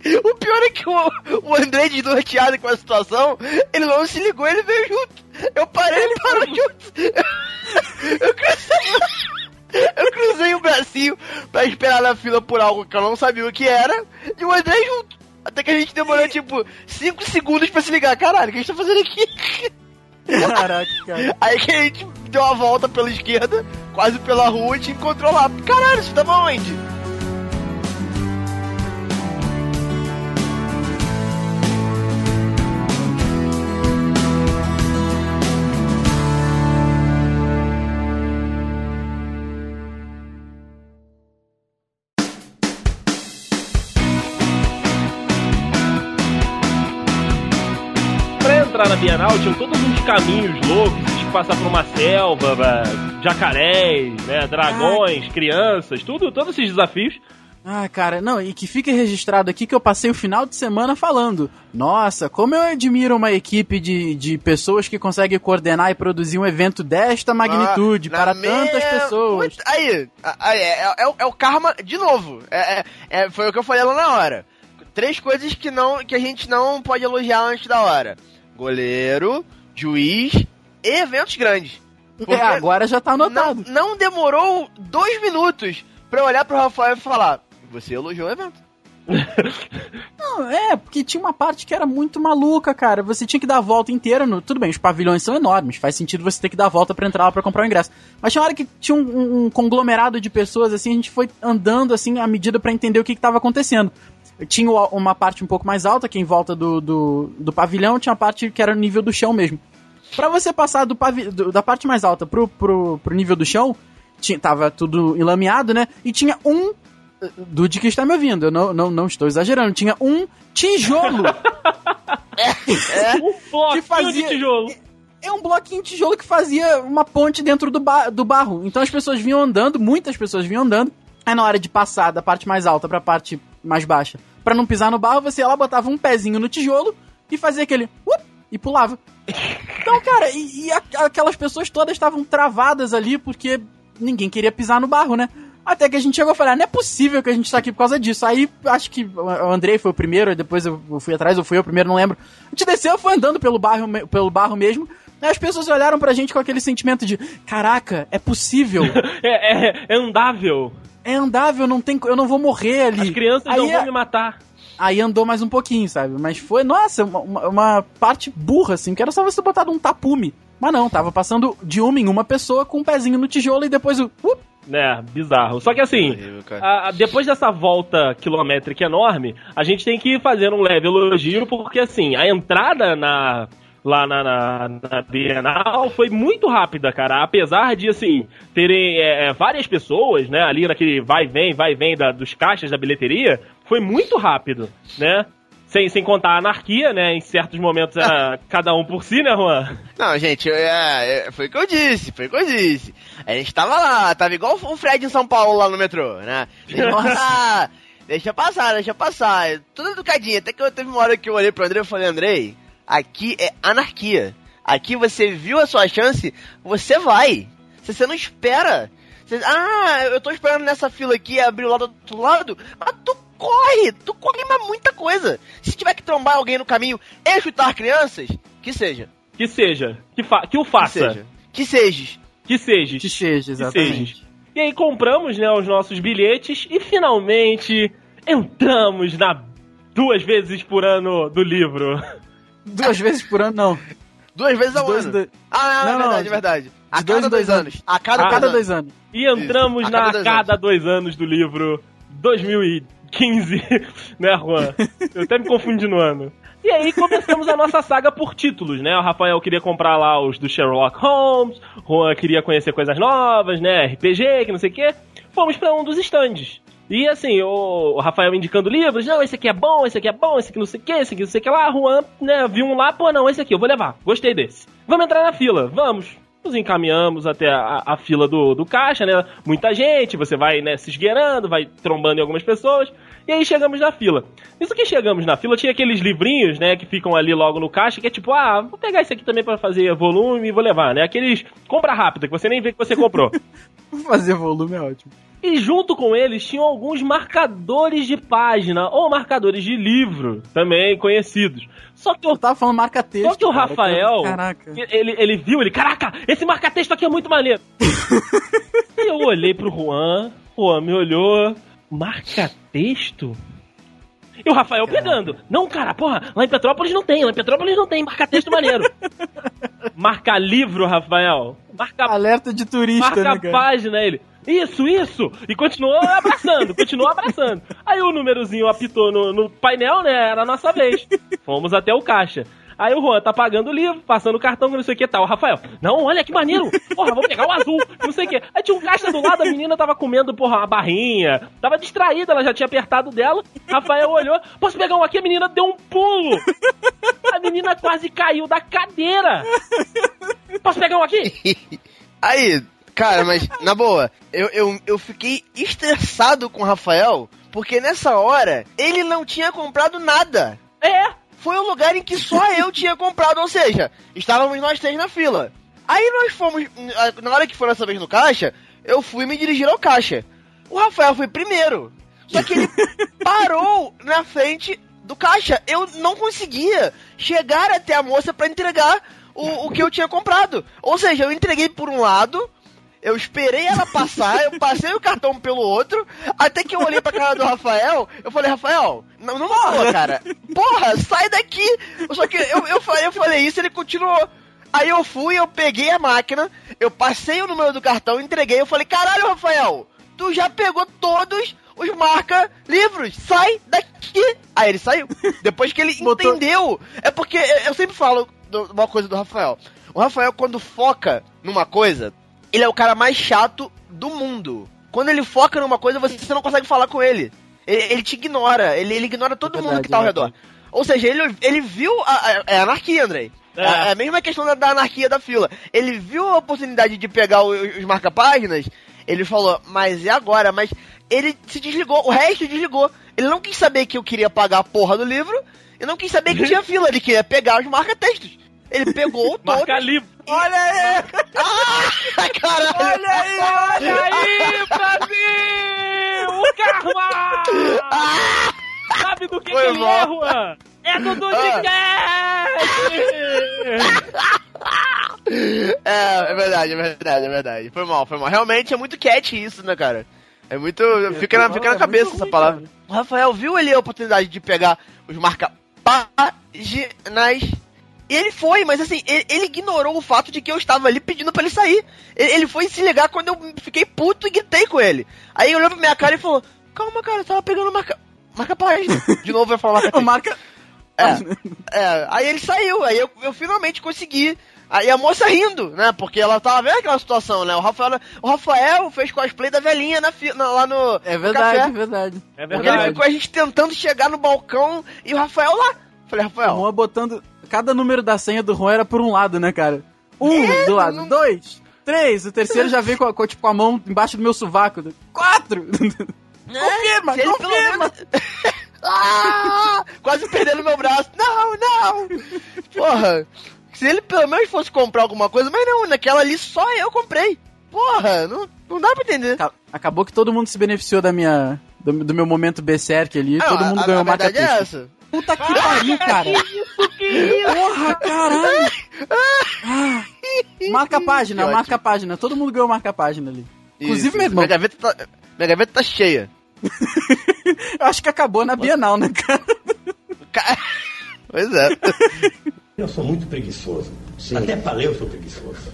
Aí, o pior é que o, o André, desnorteado com a situação, ele não se ligou, ele veio junto. Eu parei, ele parou junto. Eu cruzei, eu cruzei o bracinho pra esperar na fila por algo que eu não sabia o que era, e o André junto. Até que a gente demorou, tipo, 5 segundos pra se ligar. Caralho, o que a gente tá fazendo aqui? Caraca, cara. Aí que a gente deu uma volta pela esquerda, quase pela rua, e te encontrou lá. Caralho, você tava onde? Entrar na Bienal tinham todos uns caminhos loucos, tinha que passar por uma selva, jacarés, né, dragões, crianças, tudo, todos esses desafios. Ah, cara, não, e que fique registrado aqui que eu passei o final de semana falando. Nossa, como eu admiro uma equipe de, de pessoas que conseguem coordenar e produzir um evento desta magnitude Ah, para na tantas me- pessoas. Aí, aí é, é- é o- é o karma de novo. É, é- é- foi o que eu falei lá na hora. Três coisas que, não, que a gente não pode elogiar antes da hora: goleiro, juiz e eventos grandes. Porque É, agora já tá não, anotado. não demorou dois minutos pra eu olhar pro Rafael e falar: Você elogiou o evento. Não, é, porque tinha uma parte que era muito maluca, cara. Você tinha que dar a volta inteira no. Tudo bem, os pavilhões são enormes, faz sentido você ter que dar a volta pra entrar lá pra comprar o ingresso. Mas tinha uma hora que tinha um, um- um conglomerado de pessoas, assim, a gente foi andando, assim, à medida pra entender o que, que tava acontecendo. Tinha uma parte um pouco mais alta, que é em volta do, do, do pavilhão, tinha uma parte que era no nível do chão mesmo. Pra você passar do do- da parte mais alta pro, pro, pro nível do chão, tinha, tava tudo enlameado, né? E tinha um. Dude que está me ouvindo, eu não, não, não estou exagerando. Tinha um tijolo. Um bloquinho fazia- de tijolo. é um bloquinho de tijolo que fazia uma ponte dentro do, ba- do barro. Então as pessoas vinham andando, muitas pessoas vinham andando. Aí na hora de passar da parte mais alta pra parte mais baixa, pra não pisar no barro, você ia lá, botava um pezinho no tijolo e fazia aquele. up, e pulava. Então, cara, e, e a- aquelas pessoas todas estavam travadas ali porque ninguém queria pisar no barro, né? Até que a gente chegou e falou, ah, não é possível que a gente tá aqui por causa disso. Aí, acho que o Andrei foi o primeiro, depois eu fui atrás, ou fui eu primeiro, não lembro. A gente desceu, foi andando pelo barro, pelo barro mesmo. As pessoas olharam pra gente com aquele sentimento de, caraca, é possível, É, é, é andável. É andável, não tem, eu não vou morrer ali. As crianças Aí não é- vão me matar. Aí andou mais um pouquinho, sabe? Mas foi, nossa, uma, uma- uma parte burra, assim, que era só você botar um tapume. Mas não, tava passando de uma em uma pessoa com um pezinho no tijolo e depois o. up, né, bizarro. Só que assim, a- a- depois dessa volta quilométrica enorme, a gente tem que fazer um leve elogio, porque assim, a entrada na. Lá na, na, na Bienal foi muito rápida, cara. Apesar de, assim, terem é, é, várias pessoas, né, ali naquele vai vem, vai vem da- dos caixas da bilheteria, foi muito rápido, né? Sem, sem contar a anarquia, né? Em certos momentos era cada um por si, né, Juan? Não, gente, é, é, foi o que eu disse, foi o que eu disse. A gente tava lá, tava igual o Fred em São Paulo lá no metrô, né? Deixa passar, deixa passar, deixa passar. Tudo educadinho, até que eu teve uma hora que eu olhei pro André e falei, Andrei, aqui é anarquia. Aqui você viu a sua chance, você vai. Se você não espera. você- ah, eu tô esperando nessa fila aqui abrir lá do outro lado, mas tu corre, tu corre mas muita coisa. Se tiver que trombar alguém no caminho e chutar crianças, que seja. Que seja. Que, fa que o Que faça. seja. Que sejas. Que seja. que seja, exatamente. E aí compramos, né, os nossos bilhetes e finalmente entramos na duas vezes por ano do livro. Duas vezes por ano, não. Duas vezes ao Dois ano. do- Ah, Não, é não, verdade, de- é verdade. A de dois cada dois dois anos. A cada, A cada dois dois anos. anos. E entramos Isso, a cada na dois cada dois anos do livro 2015, né, Juan? Eu até me confundi no ano. E aí começamos a nossa saga por títulos, né? O Rafael queria comprar lá os do Sherlock Holmes, Juan queria conhecer coisas novas, né? RPG, que não sei o quê. Fomos pra um dos stands. E assim, o, Rafael indicando livros, não, esse aqui é bom, esse aqui é bom, esse aqui não sei o que, esse aqui não sei o que lá. Juan, né, viu um lá, pô, não, esse aqui eu vou levar, gostei desse. Vamos entrar na fila, vamos. Nos encaminhamos até a, a fila do, do caixa, né? Muita gente, você vai, né, se esgueirando, vai trombando em algumas pessoas. E aí chegamos na fila. Isso que chegamos na fila, tinha aqueles livrinhos, né, que ficam ali logo no caixa, que é tipo, ah, vou pegar esse aqui também pra fazer volume e vou levar, né? Aqueles compra rápida, que você nem vê que você comprou. Fazer volume é ótimo. E junto com eles tinham alguns marcadores de página ou marcadores de livro, também conhecidos. Só que Eu o, tava falando marca-texto. só que o cara, Rafael, Caraca. ele, ele viu, ele, caraca, esse marca-texto aqui é muito maneiro. e eu olhei pro Juan, Juan me olhou, marca-texto? E o Rafael pegando. Não, cara, porra, lá em Petrópolis não tem, lá em Petrópolis não tem marca-texto maneiro. Marca livro, Rafael. Marca Alerta de turista, marca né, página, ele. Isso, isso! E continuou abraçando, continuou abraçando. Aí o númerozinho apitou no, no painel, né? Era a nossa vez. Fomos até o caixa. Aí o Juan tá pagando o livro, passando o cartão, não sei o que tal. O Rafael, não, olha que maneiro! Porra, vou pegar o azul, não sei o que. Aí tinha um caixa do lado, a menina tava comendo, porra, uma barrinha. Tava distraída, ela já tinha apertado dela. Rafael olhou, posso pegar um aqui? A menina deu um pulo. A menina quase caiu da cadeira. Posso pegar um aqui? Aí, cara, mas na boa, eu, eu, eu fiquei estressado com o Rafael, porque nessa hora ele não tinha comprado nada. É, Foi o lugar em que só eu tinha comprado, ou seja, estávamos nós três na fila. Aí nós fomos, na hora que foi nossa vez no caixa, eu fui me dirigir ao caixa. O Rafael foi primeiro. Só que ele parou na frente do caixa. Eu não conseguia chegar até a moça para entregar o, o que eu tinha comprado. Ou seja, eu entreguei por um lado, eu esperei ela passar, eu passei o cartão pelo outro, até que eu olhei pra cara do Rafael, eu falei, Rafael, não, não porra, cara. Porra, sai daqui. Só que eu, eu, falei, eu falei isso, ele continuou. Aí eu fui, eu peguei a máquina, eu passei o número do cartão, entreguei, eu falei, caralho, Rafael, tu já pegou todos os marca livros, sai daqui. Aí ele saiu. Depois que ele Botou- entendeu. É porque eu sempre falo uma coisa do Rafael. O Rafael, quando foca numa coisa, ele é o cara mais chato do mundo. Quando ele foca numa coisa, você, você não consegue falar com ele. Ele, ele te ignora, ele, ele ignora todo É mundo verdade, que tá ao é redor. Ou seja, ele, ele viu a, a- é anarquia, Andrei. É. É. a mesma questão da, da anarquia da fila. Ele viu a oportunidade de pegar o- os marca-páginas, ele falou, mas é agora, mas ele se desligou, o resto desligou. Ele não quis saber que eu queria pagar a porra do livro, e não quis saber que tinha fila, ele queria pegar os marca-textos. Ele pegou todos. Marca livre. Olha aí! Ai, caralho! Olha aí! Olha aí, Brasil! O karma! Sabe do que, que ele é, Juan? É do Dudcast! É, é verdade, é verdade, é verdade. Foi mal, foi mal. Realmente é muito cat isso, né, cara? É muito. Fica na, fica na é cabeça muito essa palavra. O Rafael viu ali a oportunidade de pegar os marca-páginas. E ele foi, mas assim, ele, ele ignorou o fato de que eu estava ali pedindo pra ele sair. Ele, ele foi se ligar quando eu fiquei puto e gritei com ele. Aí ele olhou pra minha cara e falou: Calma, cara, eu tava pegando marca. Marca-página. De novo vai falar marca O marca. é, é, aí ele saiu, aí eu, eu finalmente consegui. Aí a moça rindo, né? Porque ela tava vendo aquela situação, né? O Rafael, o Rafael fez cosplay da velhinha na, na- lá no, É no verdade, é verdade. É Porque ele verdade. ficou a gente tentando chegar no balcão e o Rafael lá. Falei, Rafael, Juan botando. Cada número da senha do Juan era por um lado, né, cara? Um do lado, não- dois, três. O terceiro já veio com a, com, tipo, a mão embaixo do meu sovaco. Quatro! confirma, se ele pelo confirma! ah, quase perdendo meu braço. Não, não. Porra. Se ele pelo menos fosse comprar alguma coisa, mas não, naquela ali só eu comprei. Porra, não, não dá pra entender. Aca- Acabou que todo mundo se beneficiou da minha. Do, do meu momento Berserk ali. Não, todo mundo a, ganhou a marca verdade é essa. Puta que pariu, cara! Isso, que isso? Porra, caralho! Ah, marca a página, Que marca a página. Todo mundo ganhou marca a página ali. Inclusive, Isso, meu irmão. Minha gaveta tá, minha gaveta tá cheia. Eu acho que acabou na Bienal, né, cara? Ca- Pois é. Eu sou muito preguiçoso. Até pra ler eu sou preguiçoso.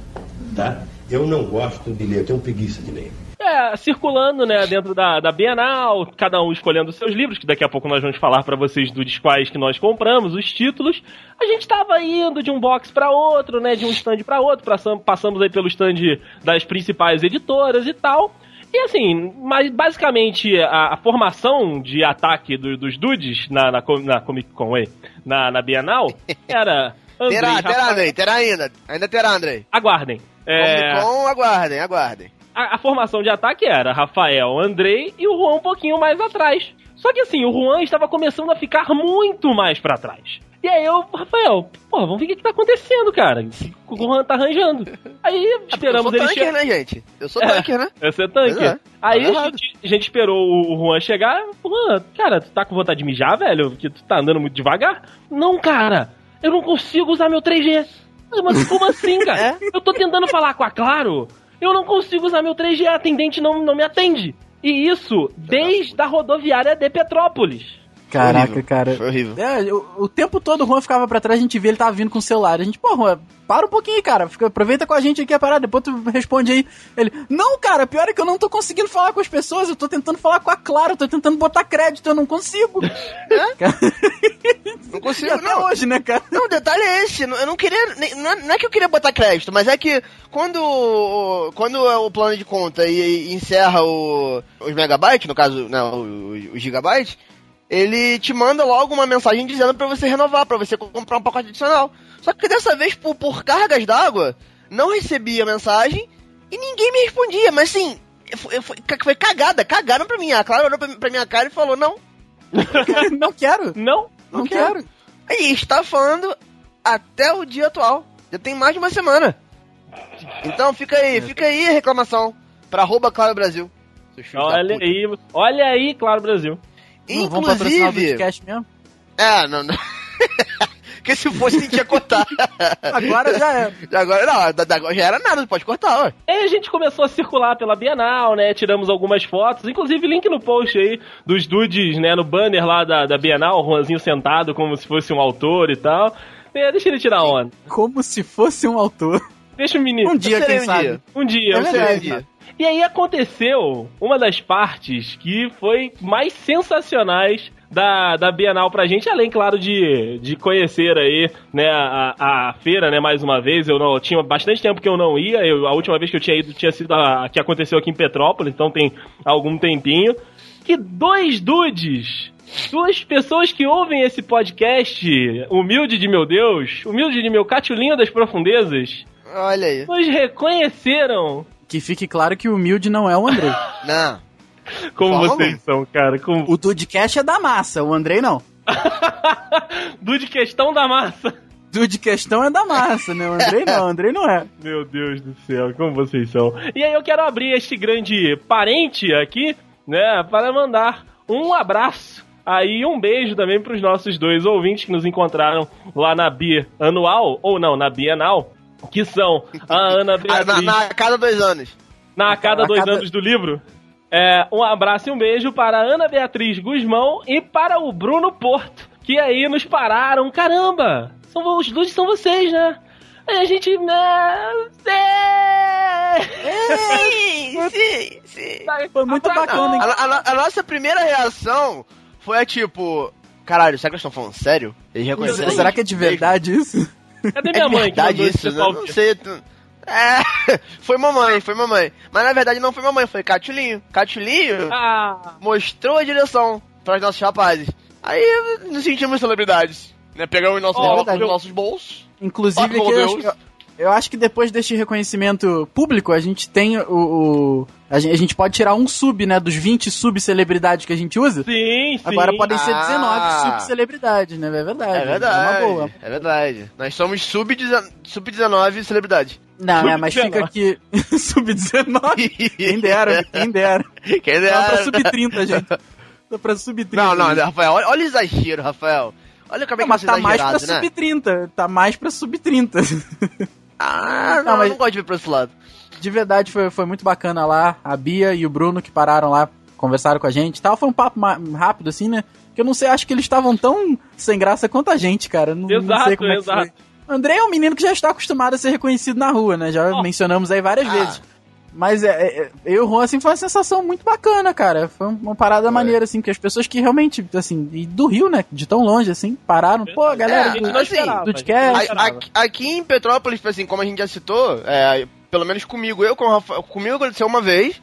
Tá? Eu não gosto de ler, eu tenho preguiça de ler. É, circulando, né, dentro da, da Bienal, cada um escolhendo seus livros, que daqui a pouco nós vamos falar pra vocês dos quais que nós compramos, os títulos. A gente tava indo de um box pra outro, né, de um stand pra outro, passam- passamos aí pelo stand das principais editoras e tal. E assim, mas basicamente a, a formação de ataque do- dos dudes na, na, na Comic Con, na, na Bienal, era... Andrei, Terá, terá, Andrei, terá ainda. Ainda terá, Andrei. Aguardem. É... Comic Con, aguardem, aguardem. A, a formação de ataque era Rafael, Andrei e o Juan um pouquinho mais atrás. Só que assim, o Juan estava começando a ficar muito mais pra trás. E aí eu, Rafael, pô, vamos ver o que, que tá acontecendo, cara. O Juan tá arranjando. Aí esperamos eu ele sou tanker, chegar. né, gente? Eu sou É. tanker, né? Esse é tanque. É. Aí Tá a gente, a gente esperou o, o Juan chegar. Juan, cara, tu tá com vontade de mijar, velho? Porque tu tá andando muito devagar? Não, cara, eu não consigo usar meu 3G. Mas como assim, cara? É? Eu tô tentando falar com a Claro, eu não consigo usar meu 3G, a atendente não, não me atende. E isso desde a rodoviária de Petrópolis. Caraca, Horrível. cara. Foi horrível. É, o, o tempo todo o Juan ficava pra trás, a gente via ele tava vindo com o celular. A gente, pô, Juan, para um pouquinho, cara. Fica, aproveita com a gente aqui a parada, depois tu responde aí. Ele, não, cara, pior é que eu não tô conseguindo falar com as pessoas, eu tô tentando falar com a Claro, eu tô tentando botar crédito, eu não consigo. Cara, Não e consigo, até não. hoje, né, cara? Não, o detalhe é esse. Eu não queria. é, não é que eu queria botar crédito, mas é que quando. Quando é o plano de conta e, e encerra o, os megabytes, no caso, não, os, os gigabytes, ele te manda logo uma mensagem dizendo pra você renovar, pra você comprar um pacote adicional. Só que dessa vez, por, por cargas d'água, não recebi a mensagem e ninguém me respondia. Mas assim, foi, foi, foi cagada, cagaram pra mim. A Clara olhou pra, pra minha cara e falou: Não, não quero. Não? Não, Não quero. quero. Aí está falando até o dia atual. Já tem mais de uma semana. Então fica aí, fica aí a reclamação pra arroba Claro Brasil. Olha aí, olha aí, Claro Brasil. Não vamos patrocinar o Inclusive. podcast mesmo? É, não, não. Porque se fosse, a gente ia cortar. Agora já é. Agora não, da, já era nada, pode cortar, ó. Aí a gente começou a circular pela Bienal, né? Tiramos algumas fotos, inclusive link no post aí dos dudes, né? No banner lá da, da Bienal, o Juanzinho sentado como se fosse um autor e tal. É, deixa ele tirar onda. Como se fosse um autor. Deixa o menino. Um dia, quem um sabe. dia. Um dia, É verdade. dia. E aí aconteceu uma das partes que foi mais sensacionais da, da Bienal pra gente, além, claro, de, de conhecer aí, né, a, a feira, né, mais uma vez. Eu não tinha bastante tempo que eu não ia. Eu, a última vez que eu tinha ido tinha sido a, a que aconteceu aqui em Petrópolis, então tem algum tempinho. Que dois dudes Duas pessoas que ouvem esse podcast, humilde de meu Deus, humilde de meu catulinho das profundezas, Olha aí. nos reconheceram Que fique claro que o humilde não é o Andrei. Não. como Fala, vocês são, cara. Como... o Dudecast é da massa, o Andrei não. Dude questão da massa. Dude questão é da massa, né? O Andrei não, o Andrei não é. Meu Deus do céu, como vocês são. E aí eu quero abrir este grande parente aqui, né, para mandar um abraço aí e um beijo também para os nossos dois ouvintes que nos encontraram lá na Bia Anual, ou não, na Bienal, que são a Ana Ah, Beatriz, na, na cada dois anos. na cada a dois cada- anos do livro. É, um abraço e um beijo para a Ana Beatriz Guzmão e para o Bruno Porto, que aí nos pararam. Caramba! São, os dois são vocês, né? Aí a gente. Né, Sim, sim, sim. Foi muito bacana, hein? A, a- a nossa primeira reação foi a tipo... Caralho, será que eles estão falando sério? Eles reconheceram Será que é de verdade isso? Cadê É minha mãe? que verdade esse isso, né? Não sei. tu- É, foi mamãe, foi mamãe. Mas na verdade não foi mamãe, foi Catulinho. Catulinho Ah, mostrou a direção para os nossos rapazes. Aí nos sentimos celebridades. Né? Pegamos nossos Oh, nossos bolsos. Inclusive, Ah, que eu, acho, que depois deste reconhecimento público, a gente tem o. o- a, gente, a gente pode tirar um sub, né? Dos 20 sub-celebridades que a gente usa. sim, sim. Agora podem ser Ah. 19 sub-celebridades, né? É verdade. É verdade. É uma boa. É verdade. Nós somos sub-19 sub celebridades. Não, é, mas fica aqui. sub-19? Quem dera, quem dera. Quem Dá dera. pra sub-30, gente. Dá pra sub-30. Não, não, gente. Rafael, olha, olha o exagero, Rafael. Olha como é Não, que mas você tá mais pra né? sub-30. Tá mais pra sub-30. Ah, não, Não, mas- não gosto de ver pra esse lado. De verdade, foi, foi muito bacana lá. A Bia e o Bruno que pararam lá, conversaram com a gente e tal. Foi um papo rápido, assim, né? Que eu não sei, acho que eles estavam tão sem graça quanto a gente, cara. Não, não Exato, sei como é que exato. foi. O André é um menino que já está acostumado a ser reconhecido na rua, né? Já Oh. mencionamos aí várias Ah. vezes. Mas é, é, é, eu e o Juan, assim, foi uma sensação muito bacana, cara. Foi uma parada maneira, assim, porque as pessoas que realmente, assim, e do Rio, né? De tão longe, assim, pararam. Pô, galera, É, a gente do, não assim, esperava. do Podcast. A- aqui, em Petrópolis, assim, como a gente já citou, é, pelo menos comigo, eu com o Rafael, comigo aconteceu uma vez,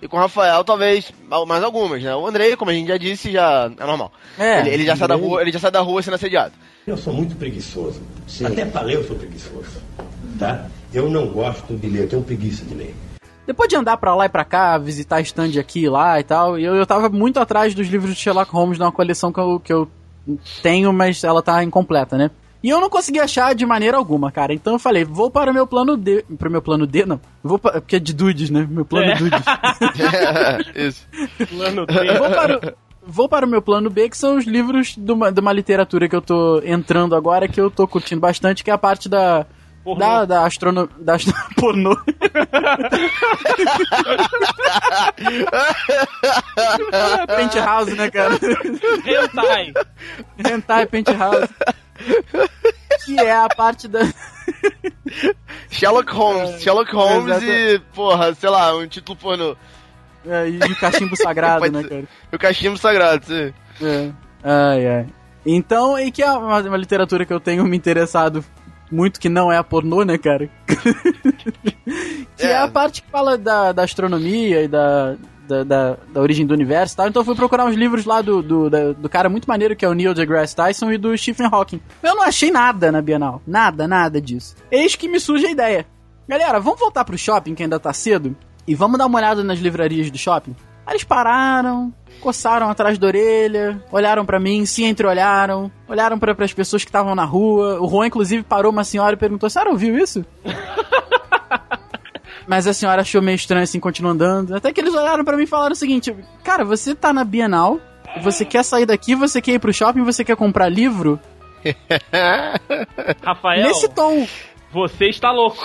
e com o Rafael talvez mais algumas, né? O Andrei, como a gente já disse, já é normal. É, ele, ele já sai da rua, ele já sai da rua sendo assediado. Eu sou muito preguiçoso. Até pra ler eu sou preguiçoso. Tá? Eu não gosto de ler, eu tenho preguiça de ler. Depois de andar pra lá e pra cá, visitar stand aqui e lá e tal, eu, eu tava muito atrás dos livros de Sherlock Holmes numa coleção que eu, que eu tenho, mas ela tá incompleta, né? E eu não consegui achar de maneira alguma, cara. Então eu falei, vou para o meu plano D. Pro meu plano D, não. Vou para, porque é de dudes, né? Meu plano É. dudes. Isso. Plano Eu vou para, o, vou para o meu plano B, que são os livros de uma, de uma literatura que eu tô entrando agora, que eu tô curtindo bastante, que é a parte da. Pornô. Da, da astronomia. Da astro... pornô. Penthouse, né, cara? Hentai. Hentai Penthouse. Que é a parte da. Sherlock Holmes, Sherlock Holmes e, porra, sei lá, um título pornô. É, e o cachimbo sagrado, né, cara? O cachimbo sagrado, sim. É. Ai, ai. Então, e que é uma, uma literatura que eu tenho me interessado muito, que não é a pornô, né, cara? que é. É. a parte que fala da, da astronomia e da, da, da, da origem do universo e tal. Então eu fui procurar uns livros lá do, do, da- do cara muito maneiro, que é o Neil deGrasse Tyson e do Stephen Hawking. Eu não achei nada na Bienal. Nada, nada disso. Eis que me surge a ideia. Galera, vamos voltar pro shopping, que ainda tá cedo, e vamos dar uma olhada nas livrarias do shopping? Aí eles pararam, coçaram atrás da orelha, olharam pra mim, se entreolharam, olharam para as pessoas que estavam na rua. O Juan, inclusive, parou uma senhora e perguntou: A senhora ouviu isso? Mas a senhora achou meio estranho assim, continuou andando. Até que eles olharam pra mim e falaram o seguinte: Cara, você tá na Bienal, você quer sair daqui, você quer ir pro shopping, você quer comprar livro? Rafael, Nesse tom. você está louco.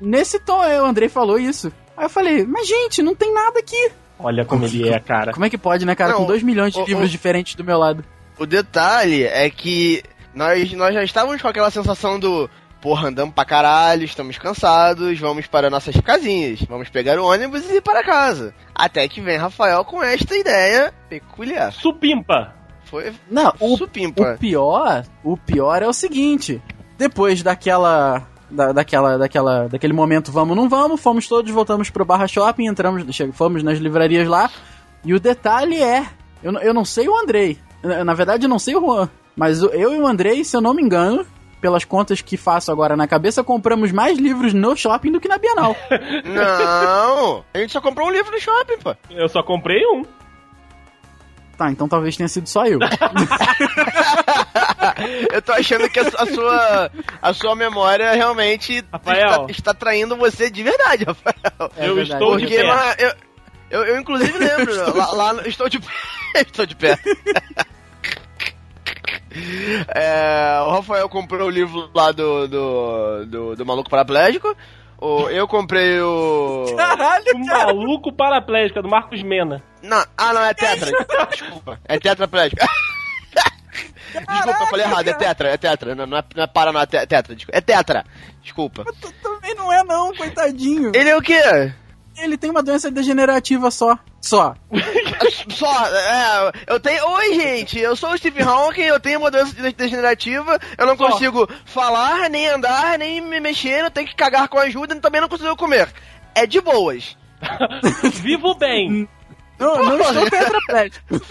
Nesse tom, o Andrei falou isso. Aí eu falei, mas gente, não tem nada aqui. Olha como ele é, cara. Como é que pode, né, cara? Não, Com 2 milhões de o- livros o- diferentes do meu lado. O detalhe é que nós, nós já estávamos com aquela sensação do porra, andamos pra caralho, estamos cansados, vamos para nossas casinhas, vamos pegar o ônibus e ir para casa. Até que vem Rafael com esta ideia peculiar. Supimpa. Foi Não, o, supimpa. o pior, o pior é o seguinte. Depois daquela da, daquela, daquela, daquele momento vamos não vamos, fomos todos, voltamos pro Barra Shopping, entramos, fomos nas livrarias lá. E o detalhe é, eu, não- eu não sei o Andrei, na, verdade eu não sei o Juan, mas eu e o Andrei, se eu não me engano, pelas contas que faço agora na cabeça, compramos mais livros no shopping do que na Bienal. Não! A gente só comprou um livro no shopping, pô. Eu só comprei um. Tá, então talvez tenha sido só eu. Eu tô achando que a, a sua, a sua memória realmente Rafael. está, está traindo você de verdade, Rafael. É eu verdade. estou de Porque pé. lá, eu, eu, eu, inclusive lembro, lá, lá no- estou de pé. estou de pé. É, o Rafael comprou o livro lá do, do, do, do Maluco Paraplégico. O, eu comprei o. Caralho, O maluco paraplégico é do Marcos Mena. Não, ah, não, é Tetra. Desculpa. É tetraplégico. Desculpa, eu falei errado. É Tetra, é Tetra. Não, não é, não é para, não, é te- Tetra. desculpa. É Tetra. Desculpa. também não é não, coitadinho. Ele é o quê? Ele tem uma doença degenerativa só. Só. Só, é, eu tenho. Oi, gente, eu sou o Steve Hawking, eu tenho uma doença de- degenerativa, eu não Só. consigo falar, nem andar, nem me mexer, eu tenho que cagar com ajuda e também não consigo comer. É de boas. Vivo bem. Não, não estou tetraplégico.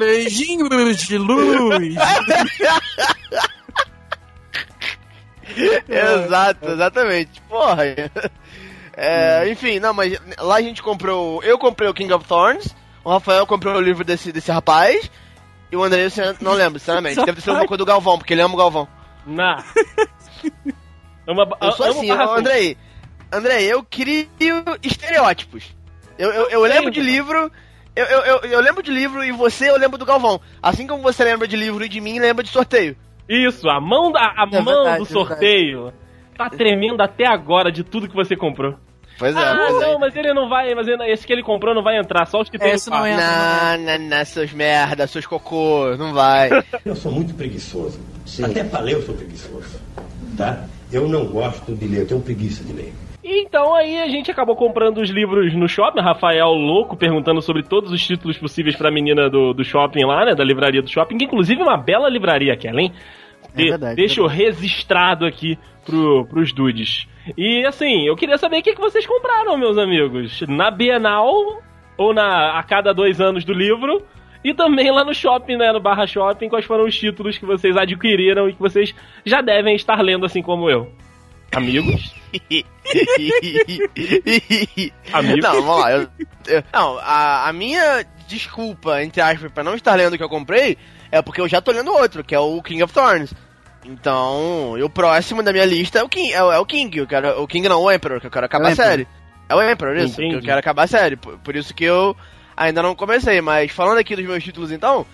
Beijinho de luz. Exato, exatamente. Porra. É, enfim, não, mas lá a gente comprou. Eu comprei o King of Thorns, o Rafael comprou o livro desse, desse rapaz, e o André, eu não lembro, sinceramente. Deve ter sido uma coisa do Galvão, porque ele ama o Galvão. Na. Ama, Eu sou amo assim, Andrei. Andrei, eu crio estereótipos. Eu, eu, eu lembro de livro. Eu, eu, eu, eu lembro de livro e você eu lembro do Galvão. Assim como você lembra de livro e de mim, lembra de sorteio. Isso, a mão, da, a É mão verdade, do sorteio tá tremendo até agora de tudo que você comprou. Pois é, Ah, pois é. não, mas ele não vai, mas ele- esse que ele comprou não vai entrar, só os que tem Esse não entra. Não, não, não, seus merda, seus cocô, não vai. Eu sou muito preguiçoso. Até pra ler eu sou preguiçoso. Tá? Eu não gosto de ler, eu tenho preguiça de ler. Então aí a gente acabou comprando os livros no shopping, Rafael louco perguntando sobre todos os títulos possíveis pra menina do, do shopping lá, né, da livraria do shopping, que inclusive é uma bela livraria hein? É De- verdade, deixa é registrado aqui pro, pros dudes. E assim, eu queria saber o que, que vocês compraram, meus amigos. Na Bienal ou na a cada dois anos do livro. E também lá no shopping, né? No Barra Shopping, quais foram os títulos que vocês adquiriram e que vocês já devem estar lendo assim como eu. Amigos? Amigos? Não, vamos lá. eu- eu- não, a, a minha desculpa, entre aspas, pra não estar lendo o que eu comprei é porque eu já tô lendo outro, que é o King of Thorns. Então, o próximo da minha lista é o King, é, é o King, eu quero, o King não, o Emperor, que eu quero acabar É a série. É o Emperor, isso, Entendi. que eu quero acabar a série. Por, por isso que eu ainda não comecei, mas falando aqui dos meus títulos então,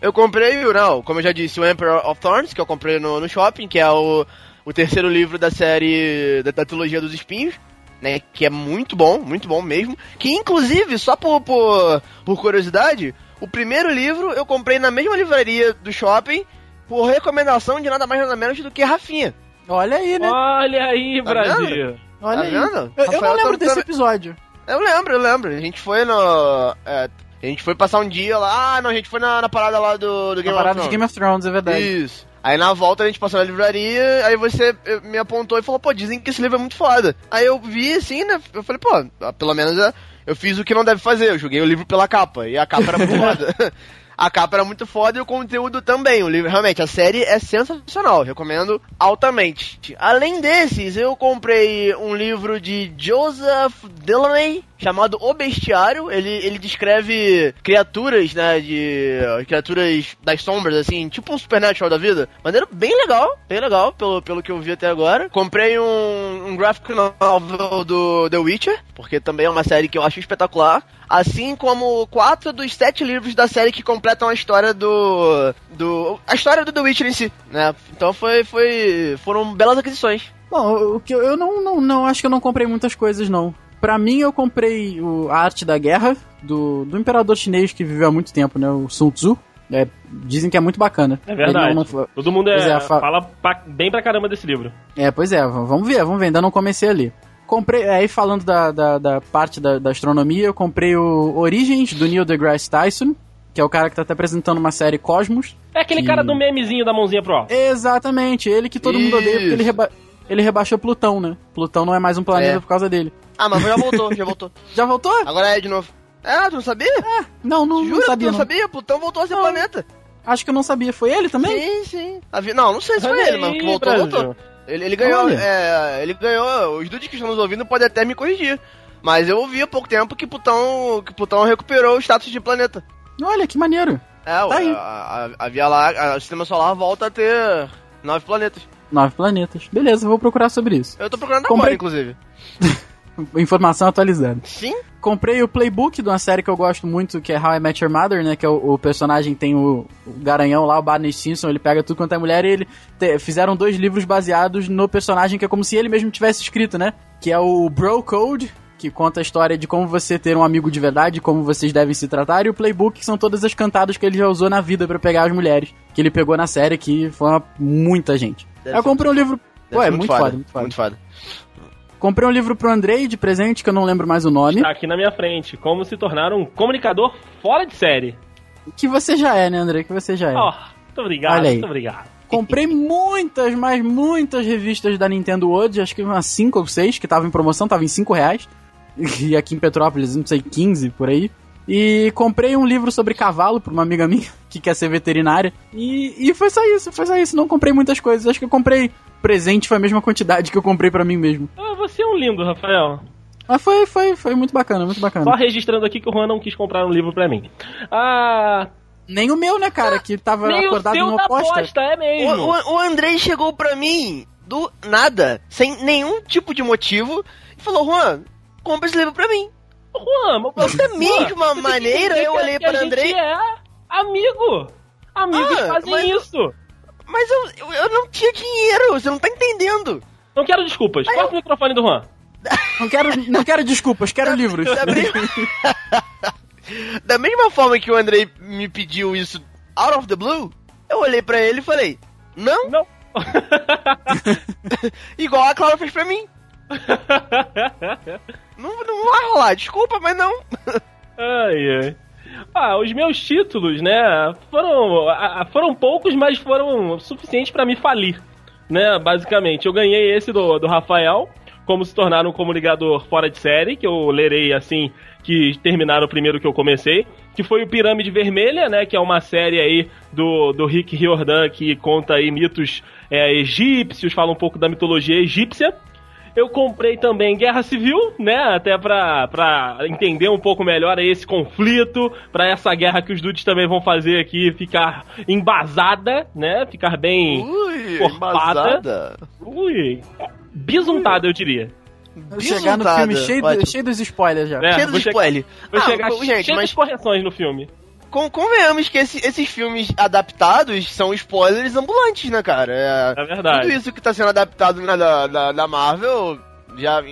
eu comprei, não, como eu já disse, o Emperor of Thorns, que eu comprei no, no shopping, que é o, o terceiro livro da série, da, da trilogia dos espinhos né? Que é muito bom, muito bom mesmo. Que inclusive, só por, por, por curiosidade, o primeiro livro eu comprei na mesma livraria do shopping por recomendação de nada mais nada menos do que Rafinha. Olha aí, né? Olha aí, Tá Brasil. Olha tá aí. vendo? Eu, eu não Rafael lembro tá- desse tá- episódio. Eu lembro, eu lembro. A gente foi no. é, a gente foi passar um dia lá. Ah, não, a gente foi na, na parada lá do, do Na Game parada of de Thrones. Game of Thrones, é verdade. Isso. Aí na volta a gente passou na livraria, aí você eh, me apontou e falou, pô, dizem que esse livro é muito foda. Aí eu vi assim, né? Eu falei, pô, pelo menos eh, eu fiz o que não deve fazer, eu joguei o livro pela capa. E a capa era muito foda. A capa era muito foda e o conteúdo também. O livro, realmente, a série é sensacional. Recomendo altamente. Além desses, eu comprei um livro de Joseph Delaney chamado O Bestiário. Ele, ele descreve criaturas, né? De. criaturas das sombras, assim, tipo um Supernatural da vida. Maneiro bem legal, bem legal, pelo, pelo que eu vi até agora. Comprei um, um graphic novel do The Witcher, porque também é uma série que eu acho espetacular. Assim como quatro dos sete livros da série que completam a história do. do. a história do The Witcher em si, né? Então foi. foi foram belas aquisições. Bom, o que eu, não, não, não acho que eu não comprei muitas coisas, não. Pra mim, eu comprei o, a arte da guerra do, do imperador chinês que viveu há muito tempo, né? O Sun Tzu. É, dizem que é muito bacana. É verdade. Não- não- Todo mundo é, é, fa- fala pra- bem pra caramba desse livro. é, pois é, vamos ver, vamos ver, ainda não comecei ali. Comprei, aí falando da, da, da parte da, da astronomia, eu comprei o Origens do Neil deGrasse Tyson, que é o cara que tá até apresentando uma série Cosmos. É aquele Que- cara do memezinho da mãozinha pro alto. Exatamente, ele que todo mundo odeia porque ele, Isso. reba ele rebaixou Plutão, né? Plutão não é mais um planeta É. por causa dele. Ah, mas já voltou, já voltou. Já voltou? Agora é de novo. Ah, tu não sabia? Não, não, não Jura? sabia. tu não não. sabia? Plutão voltou a ser Não. planeta. Acho que eu não sabia. Foi ele também? Sim, sim. Não, não sei se foi Olha ele, mas que voltou, Brasil. voltou. Ele, ele ganhou, é, ele ganhou, os dudes que estão nos ouvindo podem até me corrigir. Mas eu ouvi há pouco tempo que Plutão, que Plutão recuperou o status de planeta. Olha, que maneiro. É, Tá a, a, a Via Láctea, o sistema solar volta a ter nove planetas. Nove planetas. Beleza, vou procurar sobre isso. Eu tô procurando Comprei- agora, inclusive. Informação atualizada. Sim? Comprei o playbook de uma série que eu gosto muito, que é How I Met Your Mother, né? Que é o, o personagem tem o, o garanhão lá, o Barney Stinson, ele pega tudo quanto é mulher e ele te- fizeram dois livros baseados no personagem que é como se ele mesmo tivesse escrito, né? Que é o Bro Code, que conta a história de como você ter um amigo de verdade, como vocês devem se tratar, e o playbook, que são todas as cantadas que ele já usou na vida pra pegar as mulheres, que ele pegou na série, que foi uma, muita gente. Deve eu comprei um livro. Deve Ué, ser muito foda, muito foda. Muito foda. Comprei um livro pro Andrei de presente, que eu não lembro mais o nome. Tá aqui na minha frente. Como se tornar um comunicador fora de série. Que você já é, né, Andrei? Que você já é. Ó, muito obrigado, Olha aí. muito obrigado. Comprei muitas, mas muitas revistas da Nintendo World, acho que umas 5 ou 6, que estavam em promoção, estavam em 5 reais. E aqui em Petrópolis, não sei, 15 por aí. E comprei um livro sobre cavalo pra uma amiga minha que quer ser veterinária. E, e foi só isso, foi só isso. Não comprei muitas coisas. Acho que eu comprei presente, foi a mesma quantidade que eu comprei pra mim mesmo. Ah, você é um lindo, Rafael. Mas foi, foi, foi muito bacana, muito bacana. Só registrando aqui que o Juan não quis comprar um livro pra mim. Ah, Nem o meu, né, cara, que tava nem o acordado seu numa da aposta. aposta, é O, mesmo. o, o Andrei chegou pra mim do nada, sem nenhum tipo de motivo, e falou: Juan, compra esse livro pra mim. Juan, mas Da mesma maneira, eu olhei que a pra gente Andrei. é amigo. Amigos Ah, fazem mas- isso. Mas eu, eu, eu não tinha dinheiro, você não tá entendendo. Não quero desculpas. Corta o microfone do Juan. Não quero, não quero desculpas, quero livros. Da mesma... da mesma forma que o Andrei me pediu isso out of the blue, eu olhei pra ele e falei: Não, Não. igual a Clara fez pra mim. Não, não vai rolar, desculpa, mas não. Ai, ai. Ah, os meus títulos, né, foram, foram poucos, mas foram suficientes pra me falir, né, basicamente. Eu ganhei esse do, do Rafael, como se tornar um comunicador fora de série, que eu lerei assim que terminaram o primeiro que eu comecei, que foi o Pirâmide Vermelha, né, que é uma série aí do, do Rick Riordan que conta aí mitos é, egípcios, fala um pouco da mitologia egípcia. Eu comprei também Guerra Civil, né? Até pra, pra entender um pouco melhor esse conflito, pra essa guerra que os dudes também vão fazer aqui ficar embasada, né? Ficar bem. Ui, Encorpada. embasada. Ui. Bisuntada, eu diria. Chegar no filme cheio, do- cheio dos spoilers já. É, Cheio vou de chegar- spoiler. Vou Ah, chegar gente, cheio mas de correções no filme. Con- convenhamos que esse- esses filmes adaptados são spoilers ambulantes, né, cara? É, É verdade. Tudo isso que tá sendo adaptado na, da, da Marvel já.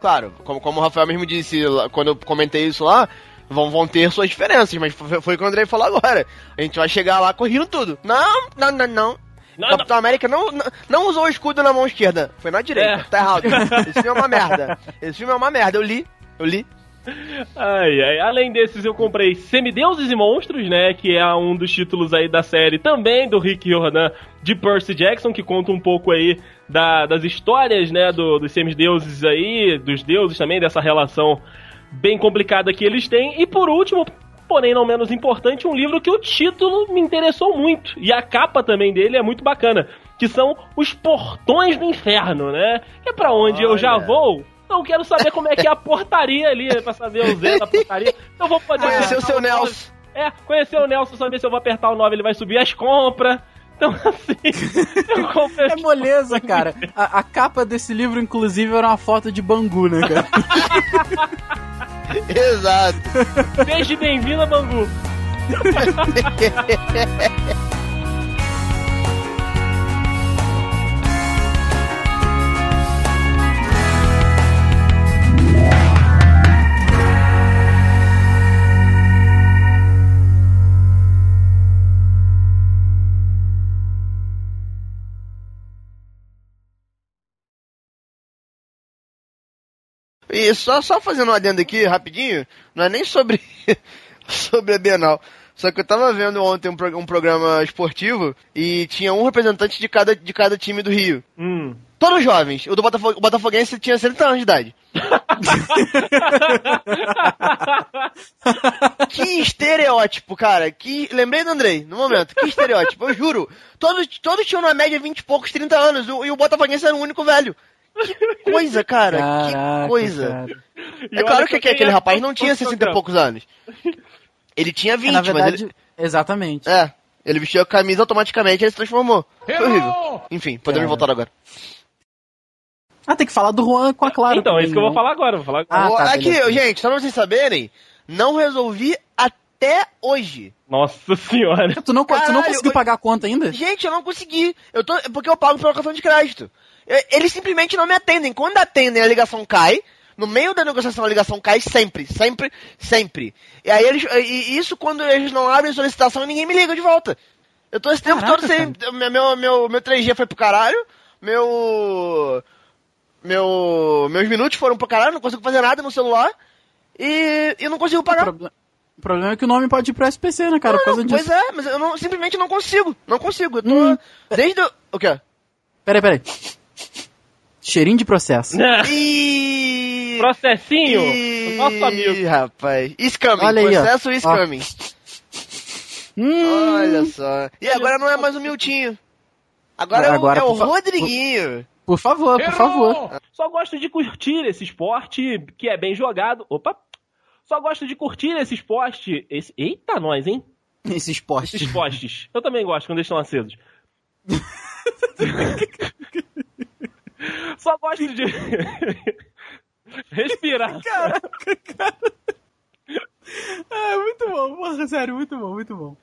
Claro, como, como o Rafael mesmo disse quando eu comentei isso lá, vão, vão ter suas diferenças, mas foi, o que o Andrei falou agora. A gente vai chegar lá correndo tudo. Não, não, não, não. Não, Capitão América não, não, não usou o escudo na mão esquerda, foi na direita. É. Tá errado. Esse filme é uma merda. Esse filme é uma merda. Eu li, eu li. Ai, ai. Além desses, eu comprei Semideuses e Monstros, né? Que é um dos títulos aí da série também do Rick Riordan de Percy Jackson, que conta um pouco aí da- das histórias, né? Do, dos semideuses aí, dos deuses também, dessa relação bem complicada que eles têm. E por último, porém não menos importante, um livro que o título me interessou muito. E a capa também dele é muito bacana. Que são Os Portões do Inferno, né? Que é pra onde eu já vou. Então quero saber como é que é a portaria ali, pra saber o Zé da portaria. Eu vou poder Conheceu o seu o. Nelson. É, conhecer o Nelson, saber se eu vou apertar o 9, ele vai subir as compras. Então, assim. É moleza, cara. A, a capa desse livro, inclusive, era uma foto de Bangu, né, cara? Exato. Seja bem-vindo a Bangu. E só, só fazendo um adendo aqui, rapidinho, não é nem sobre, sobre a Bienal. Só que eu tava vendo ontem um, pro- um programa esportivo e tinha um representante de cada, de cada time do Rio. Hum. Todos jovens. O do Botafogo, o Botafoguense tinha 70 anos de idade. que estereótipo, cara. Que... Lembrei do Andrei, no momento. Que estereótipo, eu juro. Todos, todos tinham na média 20 e poucos, 30 anos. o- E o Botafoguense era o único velho. Que coisa, cara. Caraca, que coisa. cara. É claro que que, aquele rapaz não tinha 60 e poucos anos. Ele tinha 20, É, na verdade, mas ele... exatamente. É, ele vestiu a camisa automaticamente e ele se transformou. Foi horrível. Enfim, podemos Cara. voltar agora. Ah, tem que falar do Juan com a Clara. Então, é isso que eu vou né? falar agora. Vou falar agora. Ah, tá, Aqui, beleza. gente, só pra vocês saberem, não resolvi até hoje. Nossa senhora. Tu não, tu não Caralho, conseguiu eu- pagar a conta ainda? Gente, eu não consegui. Eu tô, porque eu pago pelo cartão de crédito. Eles simplesmente não me atendem. Quando atendem, a ligação cai. No meio da negociação, a ligação cai sempre, sempre, sempre. E aí eles. E isso quando eles não abrem solicitação e ninguém me liga de volta. Eu tô esse tempo Caraca, todo sem. Meu, meu, meu, meu 3G foi pro caralho. Meu. Meu. Meus minutos foram pro caralho, não consigo fazer nada no celular. E eu não consigo O, pagar. proble- o problema é que o nome pode ir pro SPC, né, cara? Não, disso. pois é, mas eu não, simplesmente não consigo. Não consigo. Eu tô. Hum. Desde. o- O quê? Peraí, peraí. Cheirinho de processo. Processinho. E... Nosso amigo. rapaz. Scamming. Olha aí, ó. Processo scamming. Hum, Olha só. E agora não é mais o Miltinho. Agora, é o- Agora, é o, por fa- Rodriguinho. Por favor, por favor. Só gosto de curtir esse esporte que é bem jogado. Opa! Só gosto de curtir esse esporte. Esse... Eita, nós, hein? Esse esporte. Esses postes. Eu também gosto quando eles estão acesos. Só gosto de. Respirar. É, muito bom. Porra, sério, muito bom, muito bom.